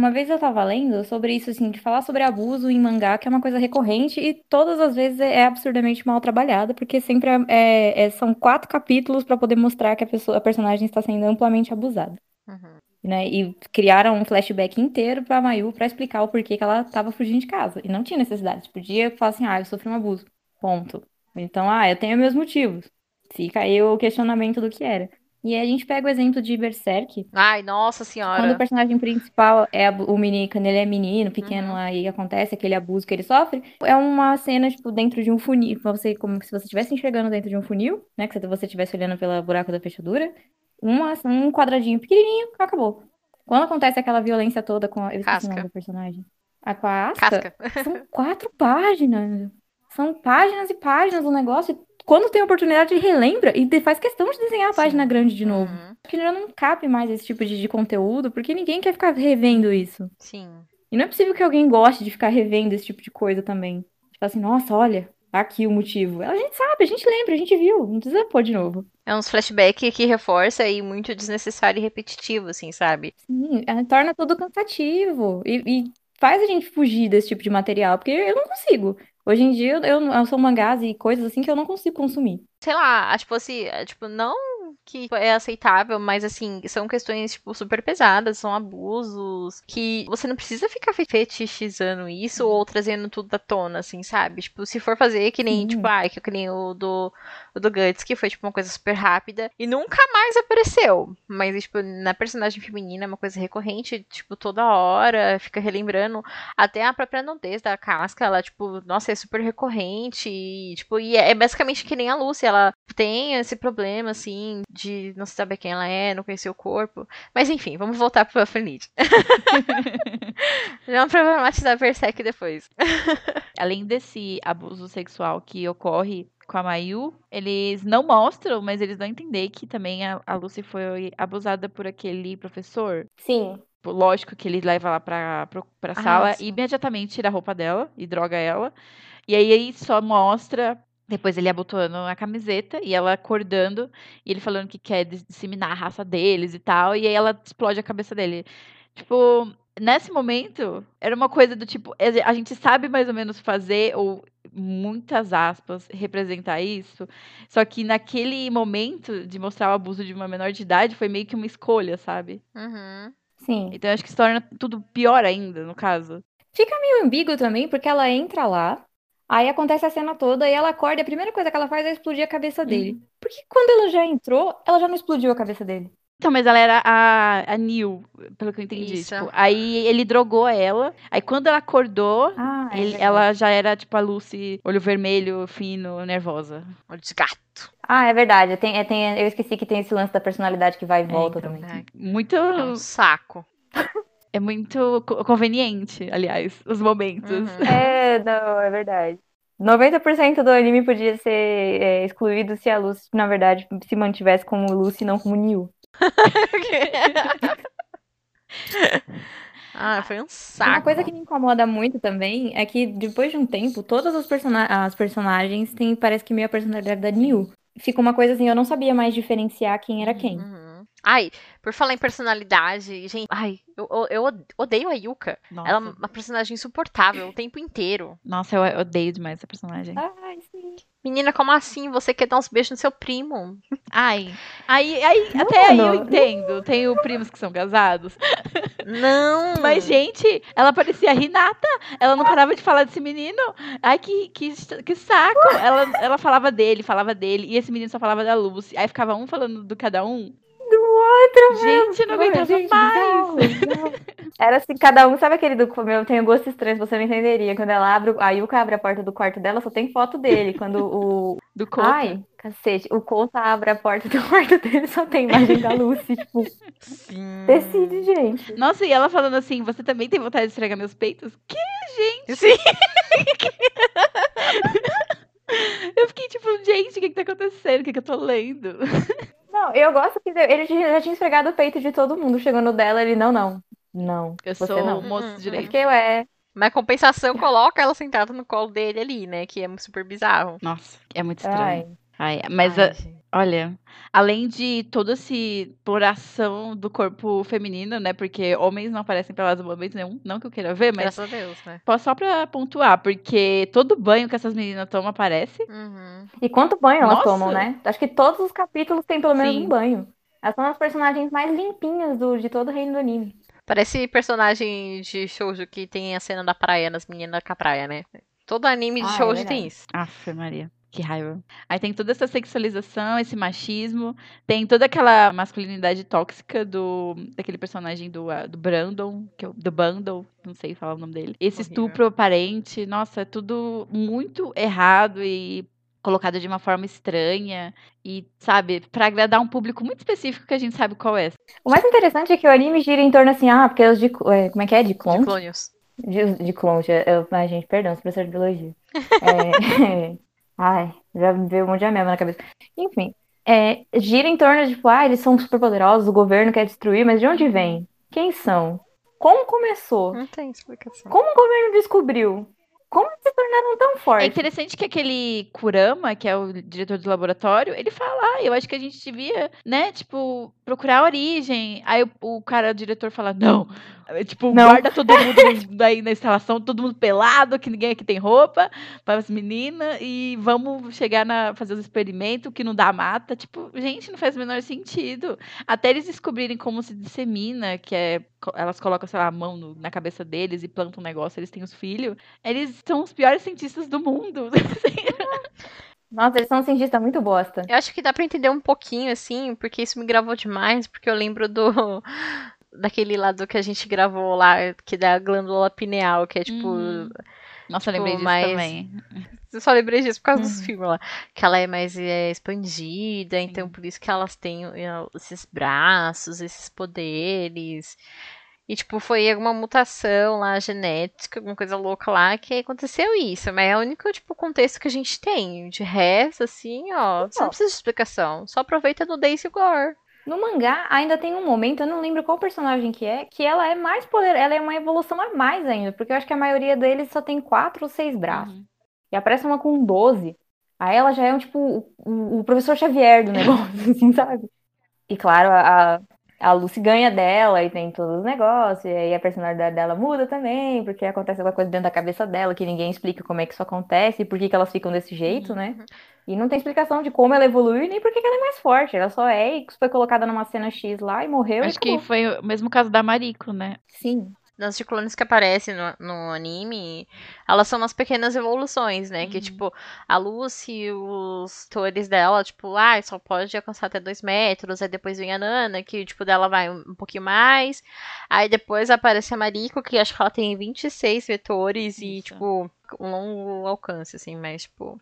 Uma vez eu tava lendo sobre isso, assim, de falar sobre abuso em mangá, que é uma coisa recorrente e todas as vezes é absurdamente mal trabalhada, porque sempre é, é- é- são quatro capítulos pra poder mostrar que a pessoa, a personagem está sendo amplamente abusada, Uhum. né? E criaram um flashback inteiro pra Mayu pra explicar o porquê que ela tava fugindo de casa. E não tinha necessidade. Podia falar assim, ah, eu sofri um abuso. Ponto. Então, ah, eu tenho meus motivos. Fica aí o questionamento do que era. E aí a gente pega o exemplo de Berserk, Ai, nossa quando o senhora. personagem principal é o menino, quando ele é menino, pequeno, Uhum. aí acontece aquele abuso que ele sofre, é uma cena, tipo, dentro de um funil, você, como se você estivesse enxergando dentro de um funil, né, que você estivesse olhando pelo buraco da fechadura, uma, um quadradinho pequenininho, acabou. Quando acontece aquela violência toda com, a- eu esqueci o nome Casca. do personagem, a com a Asta, Casca. são quatro páginas. São páginas e páginas do negócio. Quando tem oportunidade, ele relembra e faz questão de desenhar a página Sim. grande de novo. Uhum. Acho que já não cabe mais esse tipo de, de conteúdo, porque ninguém quer ficar revendo isso. Sim. E não é possível que alguém goste de ficar revendo esse tipo de coisa também. Tipo assim, nossa, olha, tá aqui o motivo. A gente sabe, a gente lembra, a gente viu. Não precisa pôr de novo. É uns flashbacks que reforça e muito desnecessário e repetitivo, assim, sabe? Sim, é, torna tudo cansativo. E, e faz a gente fugir desse tipo de material, porque eu não consigo. Hoje em dia, eu, eu, sou mangás e coisas assim que eu não consigo consumir. Sei lá, tipo assim, tipo, não que é aceitável, mas assim, são questões, tipo, super pesadas, são abusos, que você não precisa ficar fe- fetichizando isso ou trazendo tudo à tona, assim, sabe? Tipo, se for fazer que nem, Sim. tipo, ai, que que nem o do, o do Guts, que foi, tipo, uma coisa super rápida e nunca mais apareceu. Mas, tipo, na personagem feminina é uma coisa recorrente, tipo, toda hora, fica relembrando. Até a própria nudez da casca, ela, tipo, nossa, é super recorrente. E, tipo, e é basicamente que nem a Lucy, ela tem esse problema, assim, de não saber quem ela é, não conhecer o corpo. Mas enfim, vamos voltar pro Affinity. [LAUGHS] Vamos problematizar Berserk depois. [LAUGHS] Além desse abuso sexual que ocorre com a Mayu, eles não mostram, mas eles dão a entender que também a, a Lucy foi abusada por aquele professor. Sim. Lógico que ele leva ela pra, pro- pra Ah, sala sim. e imediatamente tira a roupa dela e droga ela. E aí ele só mostra. Depois ele abotoando a camiseta e ela acordando e ele falando que quer dis- disseminar a raça deles e tal. E aí ela explode a cabeça dele. Tipo, nesse momento, era uma coisa do tipo, a a gente sabe mais ou menos fazer, ou muitas aspas, representar isso. Só que naquele momento de mostrar o abuso de uma menor de idade foi meio que uma escolha, sabe? Uhum. Sim. Então eu acho que se torna tudo pior ainda, no caso. Fica meio ambíguo também, porque ela entra lá, aí acontece a cena toda e ela acorda e a primeira coisa que ela faz é explodir a cabeça dele. Por que quando ela já entrou, ela já não explodiu a cabeça dele? Então, mas ela era a, a Neil, pelo que eu entendi. Isso. tipo, aí ele drogou ela. Aí quando ela acordou, Ah, é ele- verdade. ela já era tipo a Lucy, olho vermelho, fino, nervosa. Olho de gato. Ah, é verdade. Tem, é, tem, eu esqueci que tem esse lance da personalidade que vai e volta então. também. É, Muito. é um saco. É muito co- conveniente, aliás, os momentos. Uhum. É, não, é verdade. 90% do anime podia ser é, excluído se a Lucy, na verdade, se mantivesse como Lucy e não como Neil. [LAUGHS] ah, foi um saco. Uma coisa que me incomoda muito também é que depois de um tempo, todas as, persona as personagens têm, parece que meio a personalidade da Neil. Fica uma coisa assim, eu não sabia mais diferenciar quem era quem. Uhum. Ai, por falar em personalidade, gente, ai, eu, eu- odeio a Yuka. Nossa, Ela é uma personagem insuportável o tempo inteiro. nossa, eu odeio demais essa personagem. Ai, sim. Menina, como assim? Você quer dar uns beijos no seu primo? Ai, aí, aí até aí eu entendo. Tenho primos que são casados. Não! [LAUGHS] Mas, gente, ela parecia a Renata. Ela não parava de falar desse menino. Ai, que, que, que saco. Ela, ela falava dele, falava dele. E esse menino só falava da Lucy. Aí ficava um falando do cada um. Outro, Gente, não aguentava gente, mais. não, [LAUGHS] não. Era assim, cada um, sabe aquele do como eu tenho gosto estranho, você não entenderia. Quando ela abre, o- a Yuka abre a porta do quarto dela, só tem foto dele. Quando o. [LAUGHS] Do Coca. Ai, cacete, o Conta abre a porta do quarto dele, só tem imagem da Lucy. Tipo, Sim. decide, gente. Nossa, e ela falando assim: você também tem vontade de esfregar meus peitos? Que, gente? Sim. [LAUGHS] Eu fiquei tipo, gente, o que, que tá acontecendo? O que, que eu tô lendo? Não, eu gosto que ele já tinha esfregado o peito de todo mundo. Chegou no dela, ele, não, não. Não, Eu você sou não. moço de Eu direito. fiquei, ué. Mas compensação, coloca ela sentada no colo dele ali, né? Que é super bizarro. Nossa, é muito estranho. Ai. Ai, mas Ai, a-. Olha, além de toda essa exploração do corpo feminino, né? Porque homens não aparecem pelados em momento nenhum, não que eu queira ver, mas Graças a Deus, né? posso só pra pontuar, porque todo banho que essas meninas tomam aparece. Uhum. E quanto banho elas Nossa! tomam, né? Acho que todos os capítulos têm pelo menos Sim. um banho. Elas são as personagens mais limpinhas do, de todo o reino do anime. Parece personagem de shoujo que tem a cena da praia nas meninas com a praia, né? Todo anime de Ah, é shoujo verdade. tem isso. Aff, Maria. Que raiva. Aí tem toda essa sexualização, esse machismo, tem toda aquela masculinidade tóxica do daquele personagem do, uh, do Brandon, que é o, do Bundle, não sei falar o nome dele. Esse Horrível. estupro aparente, nossa, é tudo muito errado e colocado de uma forma estranha e, sabe, pra agradar um público muito específico que a gente sabe qual é. O mais interessante é que o anime gira em torno assim, ah, porque os de. é, como é que é? De De clones? clônios. De, de clones. Eu, ai, gente, perdão, sou professor de biologia. [LAUGHS] É, [LAUGHS] ai, já me veio um monte de ameba na cabeça. Enfim, é, gira em torno de, tipo, ah, eles são super poderosos, o governo quer destruir, mas de onde vem? Quem são? Como começou? Não tem explicação. Como o governo descobriu? Como eles se tornaram tão É fortes? interessante que aquele Kurama, que é o diretor do laboratório, ele fala, ah, eu acho que a gente devia, né, tipo, procurar a origem. Aí o, o cara, o diretor fala, não. É, Tipo, Não. guarda todo mundo [LAUGHS] aí na instalação, todo mundo pelado, que ninguém aqui tem roupa, para as meninas, e vamos chegar na fazer os experimentos, que não dá mata. Tipo, gente, não faz o menor sentido. Até eles descobrirem como se dissemina, que é, elas colocam, sei lá, a mão no- na cabeça deles e plantam um negócio, eles têm os filhos. Eles são os piores cientistas do mundo. [LAUGHS] Nossa, eles são cientistas muito bosta. Eu acho que dá pra entender um pouquinho, assim, porque isso me gravou demais, porque eu lembro do. [LAUGHS] Daquele lado que a gente gravou lá, que da glândula pineal, que é tipo. Hum. Nossa, eu Tipo, lembrei disso mas- também. [LAUGHS] Eu só lembrei disso por causa dos Uhum. filmes lá. Que ela é mais é, expandida, então por isso que elas têm é, esses braços, esses poderes. E, tipo, foi alguma mutação lá, genética, alguma coisa louca lá, que aconteceu isso. Mas é o único, tipo, contexto que a gente tem. De resto, assim, ó, você não precisa de explicação. Só aproveita no Daisy Gore. No mangá, ainda tem um momento, eu não lembro qual personagem que é, que ela é mais poderosa, ela é uma evolução a mais ainda, porque eu acho que a maioria deles só tem quatro ou seis braços. Uhum. E aparece uma com 12. Aí ela já é um tipo o, o- o professor Xavier do [LAUGHS] negócio, assim, sabe? E claro, a, a- Lucy ganha dela e tem todos os negócios, e aí a personalidade dela muda também, porque acontece alguma coisa dentro da cabeça dela que ninguém explica como é que isso acontece e por que que elas ficam desse jeito, né? E não tem explicação de como ela evoluiu e nem por que que ela é mais forte. Ela só é e foi colocada numa cena X lá e morreu e Acho que acabou. foi o mesmo caso da Mariko, né? Sim. Das de clones que aparecem no, no anime, elas são umas pequenas evoluções, né? Que, Uhum. tipo, a Lucy, os tutores dela, tipo, ah, só pode alcançar até dois metros. Aí depois vem a Nana, que, tipo, dela vai um, um pouquinho mais. Aí depois aparece a Mariko, que acho que ela tem 26 vetores e, Isso. tipo, um longo alcance, assim, mas, tipo.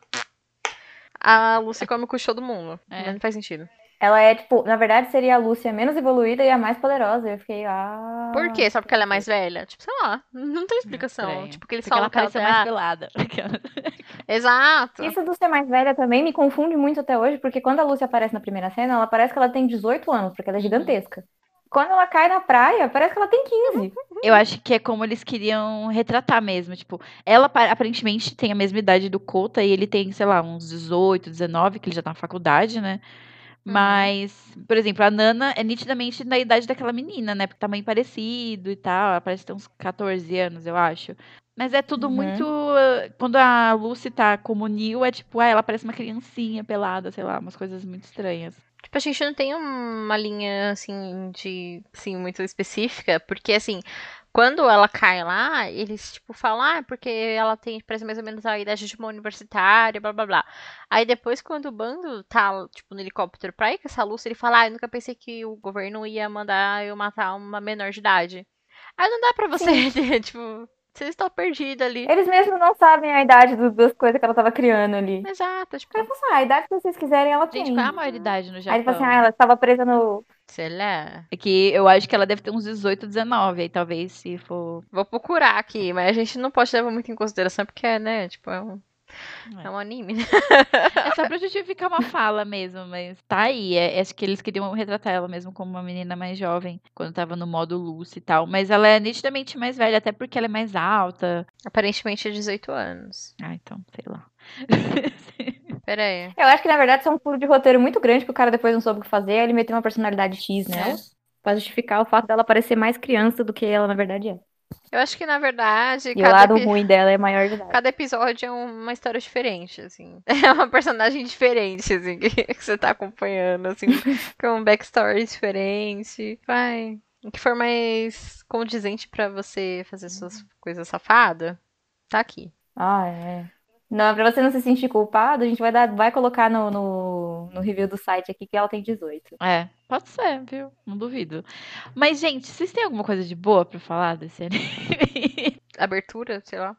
A Lucy come o cu de todo mundo. É. Não faz sentido. Ela é, tipo, na verdade seria a Lúcia menos evoluída e a mais poderosa. Eu fiquei, ah. Por quê? Só porque ela é mais velha? Tipo, sei lá. Não tem explicação. Estranho. Tipo, que eles Porque ela falam que ela parecia tem- mais pelada. [LAUGHS] Exato. Isso do ser mais velha também me confunde muito até hoje, porque quando a Lúcia aparece na primeira cena, ela parece que ela tem 18 anos, porque ela é gigantesca. Quando ela cai na praia, parece que ela tem 15. Eu acho que é como eles queriam retratar mesmo. Tipo, ela pa- aparentemente tem a mesma idade do Kota e ele tem, sei lá, uns 18, 19, que ele já tá na faculdade, né? Mas, por exemplo, a Nana é nitidamente na idade daquela menina, né? Porque tamanho parecido e tal. Ela parece ter uns 14 anos, eu acho. Mas é tudo Uhum. muito. Quando a Lucy tá como Neil, é tipo, ah, ela parece uma criancinha pelada, sei lá, umas coisas muito estranhas. Tipo, a gente não tem uma linha, assim, de, assim, muito específica, porque, assim, quando ela cai lá, eles, tipo, falam, ah, porque ela tem, parece mais ou menos a idade de uma universitária, blá, blá, blá. Aí depois, quando o bando tá, tipo, no helicóptero pra ir com essa luz, ele fala, ah, eu nunca pensei que o governo ia mandar eu matar uma menor de idade. Aí não dá pra você, [LAUGHS] tipo, vocês estão perdidos ali. Eles mesmos não sabem a idade das coisas que ela tava criando ali. Exato, tipo, Ela assim, ah, a idade que vocês quiserem, ela tem. Gente, qual é a maioridade no Aí Japão? ele falou assim, ah, ela estava presa no. Sei lá. É que eu acho que ela deve ter uns 18, 19, aí talvez se for. Vou procurar aqui, mas a gente não pode levar muito em consideração porque é, né, tipo, é um, É. é um anime, né? É só pra justificar uma fala mesmo, mas tá aí. É, acho que eles queriam retratar ela mesmo como uma menina mais jovem, quando tava no modo Lucy e tal. Mas ela é nitidamente mais velha, até porque ela é mais alta. Aparentemente é 18 anos. Ah, então, sei lá. [LAUGHS] Pera aí. Eu acho que, na verdade, isso é um furo de roteiro muito grande que o cara depois não soube o que fazer. Aí ele meteu uma personalidade X nela. Pra justificar o fato dela parecer mais criança do que ela, na verdade, é. Eu acho que, na verdade, E o lado epi- ruim dela é maior de idade. cada episódio é uma história diferente, assim. [LAUGHS] É uma personagem diferente, assim, que, [LAUGHS] que você tá acompanhando, assim, com um backstory diferente. Vai. O que for mais condizente pra você fazer suas coisas safadas, tá aqui. Ah, é. Não, pra você não se sentir culpado, a gente vai, dar, vai colocar no, no, no review do site aqui que ela tem 18. É, pode ser, viu? Não duvido. Mas, gente, vocês têm alguma coisa de boa pra falar desse anime? [LAUGHS] Abertura, sei lá.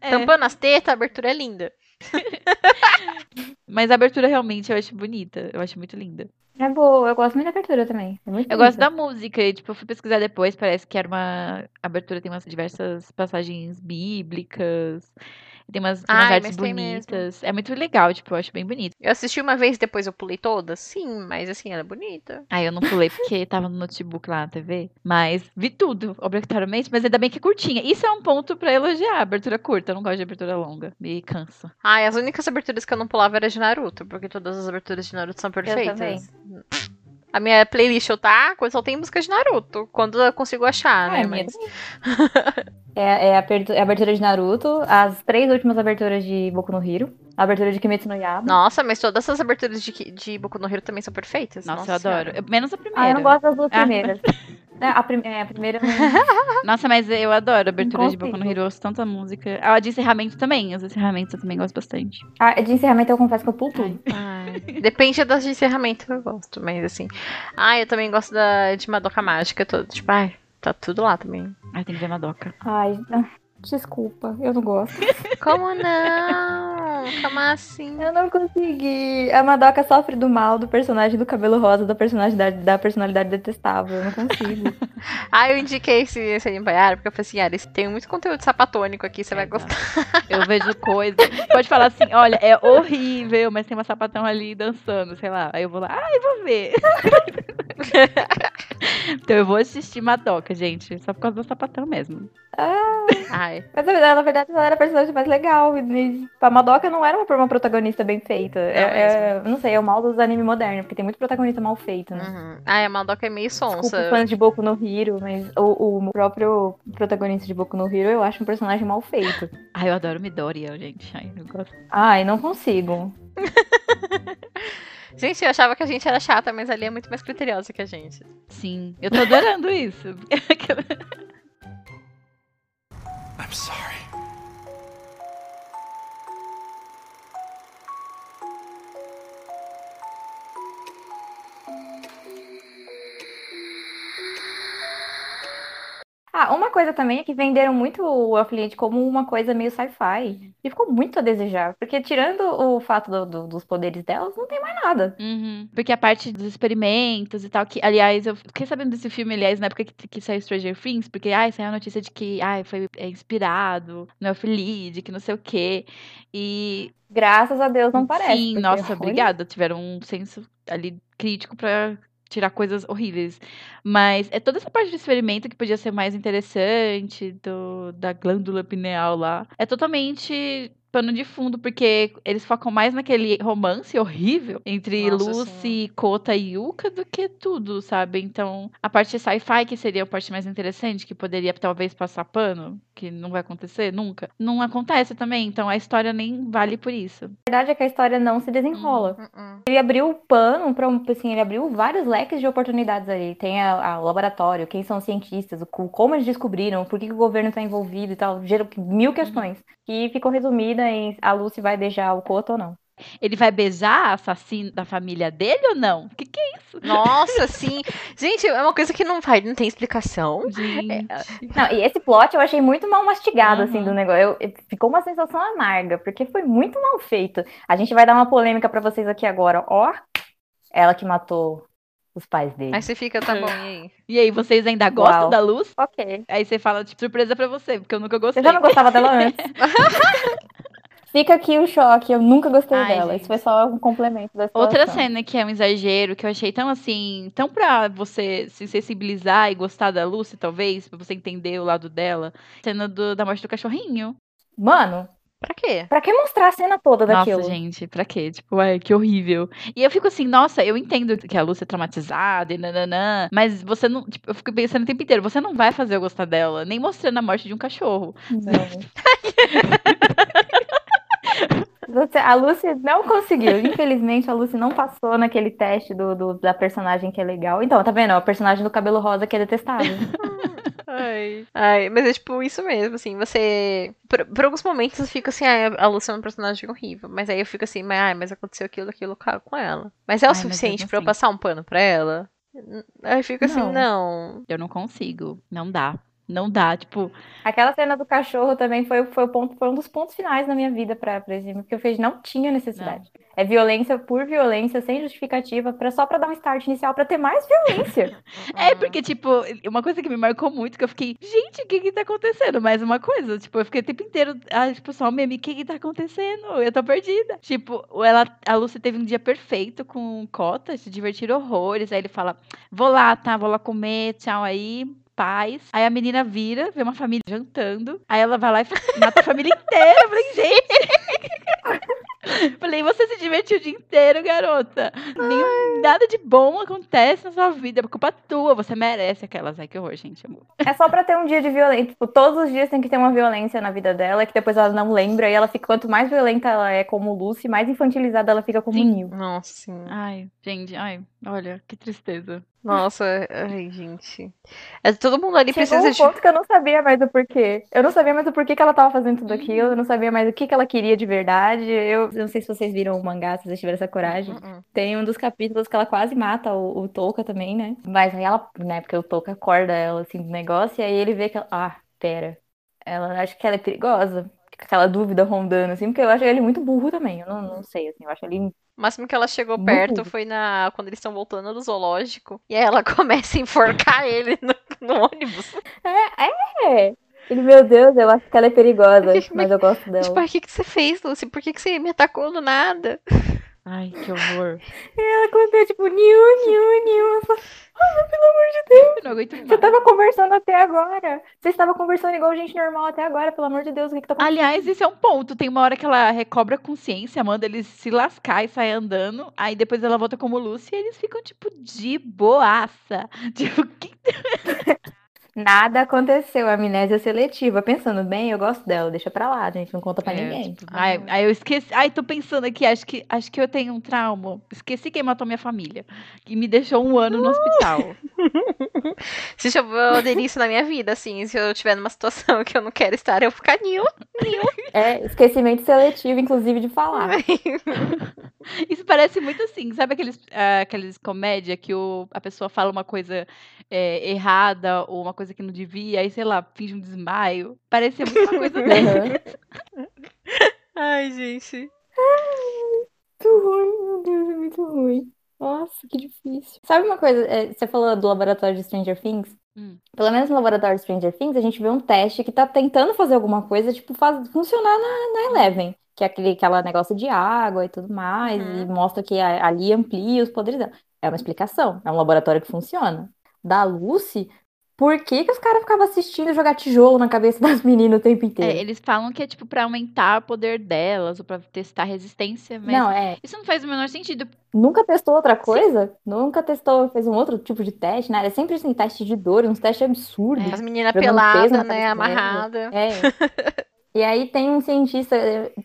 É. Tampando as tetas, a abertura é linda. [LAUGHS] Mas a abertura realmente eu acho bonita. Eu acho muito linda. É boa, eu gosto muito da abertura também. É muito Eu gosto da música, e, tipo, eu fui pesquisar depois, parece que era uma. A abertura tem umas diversas passagens bíblicas, tem umas, tem umas Ai, artes bonitas. É muito legal, tipo, eu acho bem bonito. Eu assisti uma vez, depois eu pulei toda? Sim, mas assim, ela é bonita. Aí eu não pulei [LAUGHS] porque tava no notebook lá na TV, mas vi tudo, obrigatoriamente, mas ainda bem que é curtinha. Isso é um ponto pra elogiar, abertura curta, eu não gosto de abertura longa, me cansa. Ai, as únicas aberturas que eu não pulava era de Naruto, porque todas as aberturas de Naruto são perfeitas. A minha playlist eu tá, só tem música de Naruto, quando eu consigo achar, Ah, né? minha Mas... [LAUGHS] É, é a, é a abertura de Naruto, as três últimas aberturas de Boku no Hero, a abertura de Kimetsu no Yaiba. Nossa, mas todas essas aberturas de, de Boku no Hero também são perfeitas. Nossa, eu adoro. Eu- menos a primeira. Ah, eu não gosto das duas Ah. primeiras. É, [LAUGHS] a, prim- é, a primeira. [LAUGHS] Nossa, mas eu adoro a abertura de Boku no consigo. Hero, eu ouço tanta música. A de encerramento também, os encerramentos eu também gosto bastante. Ah, de encerramento eu confesso que eu pulo tudo. Depende das de encerramento que eu gosto, mas assim. Ah, eu também gosto da de Madoka Mágica toda. Tipo, ai, tá tudo lá também. Ai, tem que ver Madoka. Ai, ah, desculpa, eu não gosto. [LAUGHS] Como não? Como assim? Eu não consegui. A Madoka sofre do mal do personagem do cabelo rosa, da personalidade, da personalidade detestável. Eu não consigo. [LAUGHS] Ah, eu indiquei esse, esse anime porque eu falei assim, Yara, esse tem muito conteúdo sapatônico aqui, você vai Exato. gostar. Eu vejo coisa. Pode falar assim, olha, é horrível, mas tem uma sapatão ali dançando, sei lá. Aí eu vou lá, ai, vou ver. [LAUGHS] então eu vou assistir Madoka, gente. Só por causa do sapatão mesmo. Ai, Mas na verdade, na verdade, ela era a personagem mais legal. E a Madoka não era uma, uma protagonista bem feita. É, é- não sei, é o mal dos animes modernos, porque tem muito protagonista mal feito, né? uhum. Ai, a Madoka é meio Desculpa sonsa. os fãs de Boku no Hero, mas o, o próprio protagonista de Boku no Hero eu acho um personagem mal feito. [LAUGHS] Ai, eu adoro Midoriya, gente. Ai, eu gosto. Ai, não consigo. [LAUGHS] Gente, eu achava que a gente era chata, mas ali é muito mais criteriosa que a gente. Sim, eu tô adorando isso. [LAUGHS] I'm sorry. Ah, uma coisa também é que venderam muito o Affiliate como uma coisa meio sci-fi. E ficou muito a desejar. Porque tirando o fato do- do- dos poderes delas, não tem mais nada. Uhum. Porque a parte dos experimentos e tal, que, aliás, eu fiquei sabendo desse filme, aliás, na época que, que saiu Stranger Things, porque, ai, saiu a notícia de que, ai, foi é, inspirado no Elfilide, que não sei o quê. E, Graças a Deus não parece. sim, porque, nossa, olha, obrigada. Tiveram um senso ali crítico pra tirar coisas horríveis. Mas é toda essa parte do experimento que podia ser mais interessante, do, da glândula pineal lá. É totalmente pano de fundo, porque eles focam mais naquele romance horrível entre Nossa, Lucy, Kota e Yuka do que tudo, sabe? Então, a parte sci-fi, que seria a parte mais interessante, que poderia talvez passar pano, que não vai acontecer nunca, não acontece também. Então, a história nem vale por isso. A verdade é que a história não se desenrola. Uh-uh. Ele abriu o pano para assim, ele abriu vários leques de oportunidades ali. Tem a, a- o laboratório, quem são os cientistas, o, co- como eles descobriram, por que, que o governo está envolvido e tal. Gerou mil questões. Que ficou resumida em a Lucy vai beijar o Koto ou não. Ele vai beijar a assassina da família dele ou não? O que, que é isso? Nossa, sim. Gente, é uma coisa que não vai, não tem explicação. Gente. Não, e esse plot eu achei muito mal mastigado, assim, Uhum. do negócio. Eu- eu- ficou uma sensação amarga, porque foi muito mal feito. A gente vai dar uma polêmica pra vocês aqui agora. Ó, ela que matou os pais dele. Aí você fica, tá bom, e aí? E aí, vocês ainda gostam Uau. da luz? Ok. Aí você fala, tipo, surpresa pra você, porque eu nunca gostei. Eu já não gostava dela antes. [LAUGHS] Fica aqui o choque, eu nunca gostei Ai, dela. gente. Isso foi só um complemento da situação. Outra cena que é um exagero, que eu achei tão assim, tão pra você se sensibilizar e gostar da Lucy, talvez, pra você entender o lado dela. Cena do- da morte do cachorrinho. Mano, Pra quê? pra que mostrar a cena toda daquilo? Nossa, gente, pra quê? Tipo, ai, que horrível. E eu fico assim, nossa, eu entendo que a Lucy é traumatizada e nananã, mas você não, tipo, eu fico pensando o tempo inteiro, você não vai fazer eu gostar dela, nem mostrando a morte de um cachorro. Não. [LAUGHS] Você- a Lucy não conseguiu. Infelizmente, a Lucy não passou naquele teste do, do- da personagem que é legal. Então, tá vendo? O personagem do cabelo rosa que é detestável. [LAUGHS] Ai. Ai, mas é tipo isso mesmo, assim, você. Por, por alguns momentos eu fico assim, ah, a Lucy é uma personagem horrível. Mas aí eu fico assim, mas, ai, mas aconteceu aquilo, aquilo com ela. Mas é o Ai, suficiente pra eu passar um pano pra ela? Aí eu fico assim, não. Eu não consigo. Não dá. Não dá. Tipo, Aquela cena do cachorro também foi, foi, o ponto, foi um dos pontos finais na minha vida pra, pra esse filme, porque eu fiz não tinha necessidade. É violência por violência, sem justificativa, pra, só pra dar um start inicial, pra ter mais violência. [LAUGHS] É, porque, tipo, uma coisa que me marcou muito, que eu fiquei, gente, o que que tá acontecendo? Mais uma coisa, tipo, eu fiquei o tempo inteiro, ah, tipo, só um meme, o que que tá acontecendo? Eu tô perdida. Tipo, ela, a Lucy teve um dia perfeito com Cota, se divertiram horrores, aí ele fala, vou lá, tá, vou lá comer, tchau aí, paz. Aí a menina vira, vê uma família jantando, aí ela vai lá e mata a família inteira. Eu falei, gente... [LAUGHS] Falei, você se divertiu o dia inteiro, garota. Nenhum, nada de bom acontece na sua vida. É culpa tua. Você merece aquelas. Ai, que horror, gente. Amor. É só pra ter um dia de violência. Tipo, todos os dias tem que ter uma violência na vida dela, que depois ela não lembra, e ela fica, quanto mais violenta ela é como Lucy, mais infantilizada ela fica como Sim. Neil. Nossa, sim. Ai, gente, ai, olha, que tristeza. Nossa, ai, gente. É, todo mundo ali Chegou precisa um de. ponto que eu não sabia mais o porquê. Eu não sabia mais o porquê que ela tava fazendo tudo aquilo, eu não sabia mais o que que ela queria de verdade. Eu não sei se vocês viram o mangá, se vocês tiveram essa coragem. Uh-uh. Tem um dos capítulos que ela quase mata o, o Touka também, né? Mas aí ela, né, porque o Touka acorda ela assim do negócio, e aí ele vê que ela, ah, pera, ela acha que ela é perigosa. Aquela dúvida rondando, assim, porque eu acho ele muito burro também. Eu não, não sei, assim, eu acho ele. O máximo que ela chegou perto foi na quando eles estão voltando do zoológico. E aí ela [LAUGHS] começa a enforcar ele no, no ônibus. É! Ele, meu Deus, eu acho que ela é perigosa, [LAUGHS] Mas- mas eu gosto dela. Tipo, o que, que você fez, Lucy? Por que, que você me atacou do nada? Ai, que horror. [LAUGHS] Ela contou, tipo, niu, niu, niu. Eu falei, Eu não aguento Você mais. tava conversando até agora. Você estava conversando igual gente normal até agora, pelo amor de Deus, o que que tá acontecendo? Aliás, esse é um ponto. Tem uma hora que ela recobra a consciência, manda eles se lascar e sai andando. Aí depois ela volta como Lucy e eles ficam, tipo, de boaça. [LAUGHS] Tipo, que Nada aconteceu, amnésia seletiva. Pensando bem, eu gosto dela, deixa pra lá, gente, não conta pra É, ninguém. tipo, ai, aí eu esqueci. Ai, tô pensando aqui, acho que, acho que eu tenho um trauma. Esqueci quem matou minha família. E me deixou um ano no hospital. [LAUGHS] Se eu aderir isso na minha vida, assim, se eu estiver numa situação que eu não quero estar, eu ficar nil. É, esquecimento seletivo, inclusive, de falar. [LAUGHS] Isso parece muito assim, sabe aqueles, ah, aqueles comédia que o, a pessoa fala uma coisa é, errada ou uma coisa que não devia, aí, sei lá, finge um desmaio. Parece muito uma coisa [LAUGHS] dessa. Ai, gente. Muito ruim, meu Deus, é muito ruim. Nossa, que difícil. Sabe uma coisa? é, você falou do laboratório de Stranger Things? Hum. Pelo menos no laboratório de Stranger Things, a gente vê um teste que tá tentando fazer alguma coisa, tipo, faz, funcionar na, na Eleven. Que é aquele aquela negócio de água e tudo mais, Uhum. e mostra que a- ali amplia os poderes dela. É uma explicação, é um laboratório que funciona. Da Lucy, por que que os caras ficavam assistindo jogar tijolo na cabeça [LAUGHS] das meninas o tempo É, inteiro? eles falam que é tipo pra aumentar o poder delas ou pra testar a resistência, mas Não, é. isso não faz o menor sentido. Nunca testou outra coisa? Nunca testou, fez um outro tipo de teste, nada. É sempre assim, teste de dor, uns testes absurdos. As meninas peladas, né? cabeça Amarrada. É. E aí tem um cientista,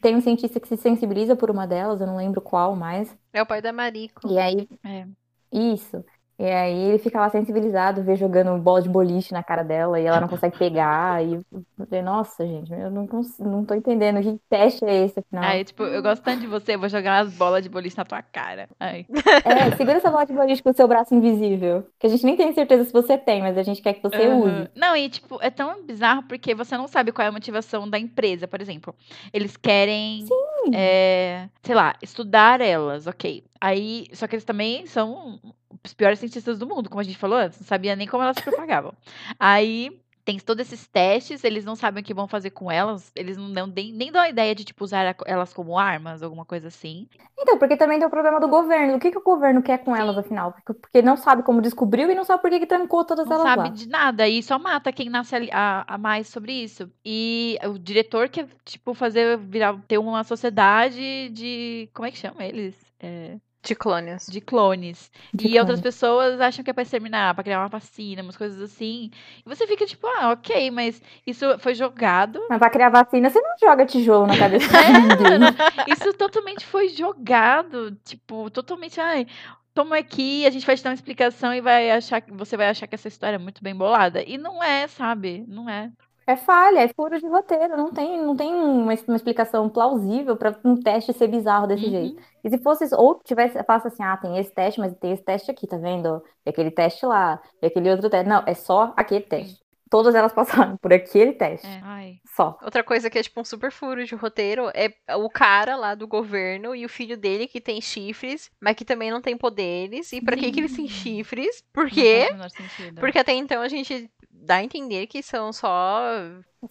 tem um cientista que se sensibiliza por uma delas, eu não lembro qual mais. É o pai da Marico. E aí, É. isso. E aí ele fica lá sensibilizado, vê jogando bola de boliche na cara dela e ela não consegue pegar. E eu falei, nossa, gente, eu não, cons- não tô entendendo. Que teste é esse, afinal? Aí, tipo, eu gosto tanto de você, eu vou jogar umas bolas de boliche na tua cara. Ai. É, segura essa bola de boliche com o seu braço invisível. Que a gente nem tem certeza se você tem, mas a gente quer que você Aham. use. Não, e tipo, é tão bizarro porque você não sabe qual é a motivação da empresa, por exemplo. Eles querem, é, sei lá, estudar elas, ok. Aí, só que eles também são os piores cientistas do mundo, como a gente falou antes, não sabia nem como elas se propagavam. Aí tem todos esses testes, eles não sabem o que vão fazer com elas, eles não nem, nem dão a ideia de, tipo, usar elas como armas, alguma coisa assim. Então, porque também tem o problema do governo. O que, que o governo quer com elas, afinal? Porque, porque não sabe como descobriu e não sabe por que, que trancou todas Não elas sabe lá. de nada e só mata quem nasce a, a mais sobre isso. E o diretor quer, tipo, fazer virar, ter uma sociedade de. Como é que chama eles? É, De clones. de clones. De e outras clones. pessoas acham que é pra exterminar, pra criar uma vacina, umas coisas assim. E você fica tipo, ah, ok, mas isso foi jogado. Mas pra criar vacina, você não joga tijolo na cabeça [LAUGHS] de ninguém. Isso totalmente foi jogado, tipo, totalmente, ai, toma aqui, a gente vai te dar uma explicação e vai achar que você vai achar que essa história é muito bem bolada. E não é, sabe? Não é. É falha, é furo de roteiro. Não tem, não tem uma, uma explicação plausível para um teste ser bizarro desse Uhum. jeito. E se fosse, ou tivesse, passa assim, ah, tem esse teste, mas tem esse teste aqui, tá vendo? E aquele teste lá, e aquele outro teste. Não, é só aquele teste. Todas elas passaram por aquele teste. É. Ai. Só. Outra coisa que é tipo um super furo de roteiro é o cara lá do governo e o filho dele que tem chifres, mas que também não tem poderes. E pra que, que eles têm chifres? Por Não quê? faz o menor sentido. Porque até então a gente dá a entender que são só,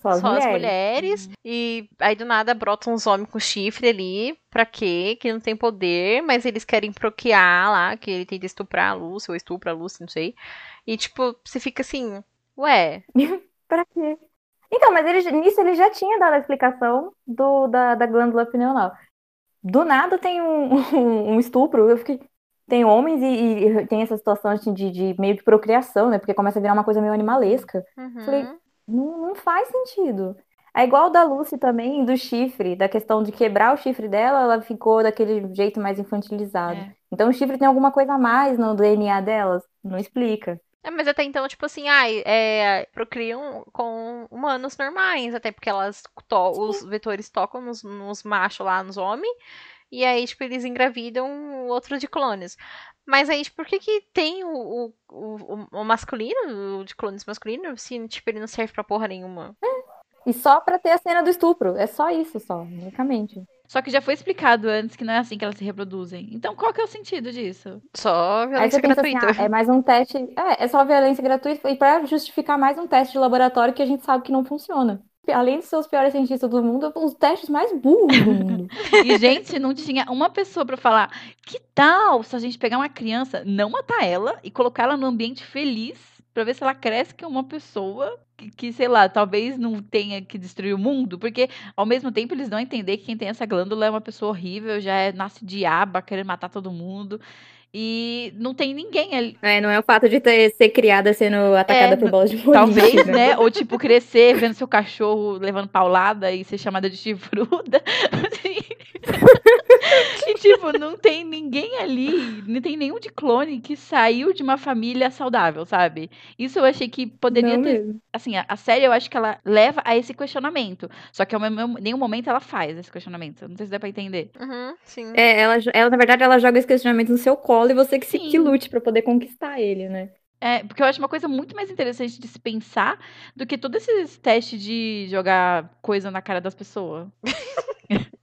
Só as só as mulheres. mulheres. Uhum. E aí do nada brotam uns homens com chifre ali. Pra quê? Que não tem poder, mas eles querem procriar lá, que ele tenta estuprar a Lucy, ou estupra a Lucy, não sei. E tipo, você fica assim, ué, [LAUGHS] Pra quê? Então, mas ele, nisso ele já tinha dado a explicação do, da, da glândula pineal. Do nada tem um, [LAUGHS] um, um estupro. Eu fiquei. Tem homens e, e tem essa situação assim, de, de meio que procriação, né? Porque começa a virar uma coisa meio animalesca. uhum, Falei, Não, não faz sentido. É igual da Lucy também, do chifre, da questão de quebrar o chifre dela, ela ficou daquele jeito mais infantilizado. É. Então o chifre tem alguma coisa a mais no DNA delas? Não explica. É, mas até então, tipo assim, ai, é, procriam com humanos normais, até porque elas to- os vetores tocam nos, nos machos lá, nos homens, e aí, tipo, eles engravidam outro de clones. Mas aí, tipo, por que que tem o, o, o, o masculino, o de clones masculino, se, tipo, ele não serve pra porra nenhuma? E só pra ter a cena do estupro. É só isso, só, unicamente. Só que já foi explicado antes que não é assim que elas se reproduzem. Então qual que é o sentido disso? Só violência assim, gratuita. ah, é mais um teste. É, é só violência gratuita e pra justificar mais um teste de laboratório que a gente sabe que não funciona. Além de ser os piores cientistas do mundo, os testes mais burros do mundo. [LAUGHS] E, gente, não tinha uma pessoa pra falar: que tal se a gente pegar uma criança, não matar ela e colocar ela num ambiente feliz pra ver se ela cresce que uma pessoa que, que, sei lá, talvez não tenha que destruir o mundo? Porque, ao mesmo tempo, eles dão a entender que quem tem essa glândula é uma pessoa horrível, já é, nasce diaba, querendo matar todo mundo. E não tem ninguém ali. É, não é o fato de ter, ser criada sendo atacada É, por bolas de boliche. [LAUGHS] Talvez, né? Ou tipo, crescer vendo seu cachorro levando paulada e ser chamada de chifruda. [LAUGHS] Assim. [LAUGHS] e tipo, não tem ninguém ali, não tem nenhum de clone que saiu de uma família saudável, sabe? Isso eu achei que poderia Não ter. mesmo. Assim, a, a série eu acho que ela leva a esse questionamento. Só que mesmo, nenhum momento ela faz esse questionamento. Não sei se dá pra entender. Uhum, sim. É, ela, ela, na verdade, ela joga esse questionamento no seu colo e você que, se, Sim. que lute pra poder conquistar ele, né? É, porque eu acho uma coisa muito mais interessante de se pensar do que todos esses testes de jogar coisa na cara das pessoas. [LAUGHS]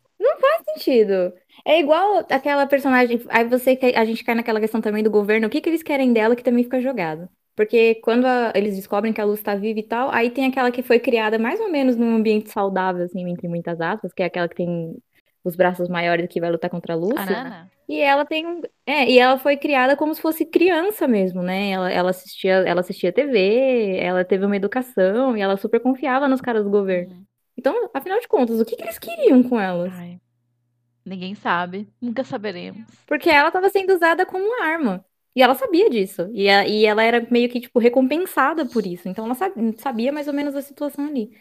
sentido. É igual aquela personagem. Aí você a gente cai naquela questão também do governo. O que que eles querem dela que também fica jogado? Porque quando a- eles descobrem que a Luz tá viva e tal, aí tem aquela que foi criada mais ou menos num ambiente saudável, assim, entre muitas aspas, que é aquela que tem os braços maiores que vai lutar contra a Lúcia. Arana? E ela tem um. É, e ela foi criada como se fosse criança mesmo, né? Ela, ela assistia, ela assistia TV, ela teve uma educação e ela super confiava nos caras do governo. Uhum. Então, afinal de contas, o que que eles queriam com elas? Ai, ninguém sabe. Nunca saberemos. Porque ela estava sendo usada como arma. E ela sabia disso. E, a- e ela era meio que, tipo, recompensada por isso. Então ela sab- sabia mais ou menos a situação ali.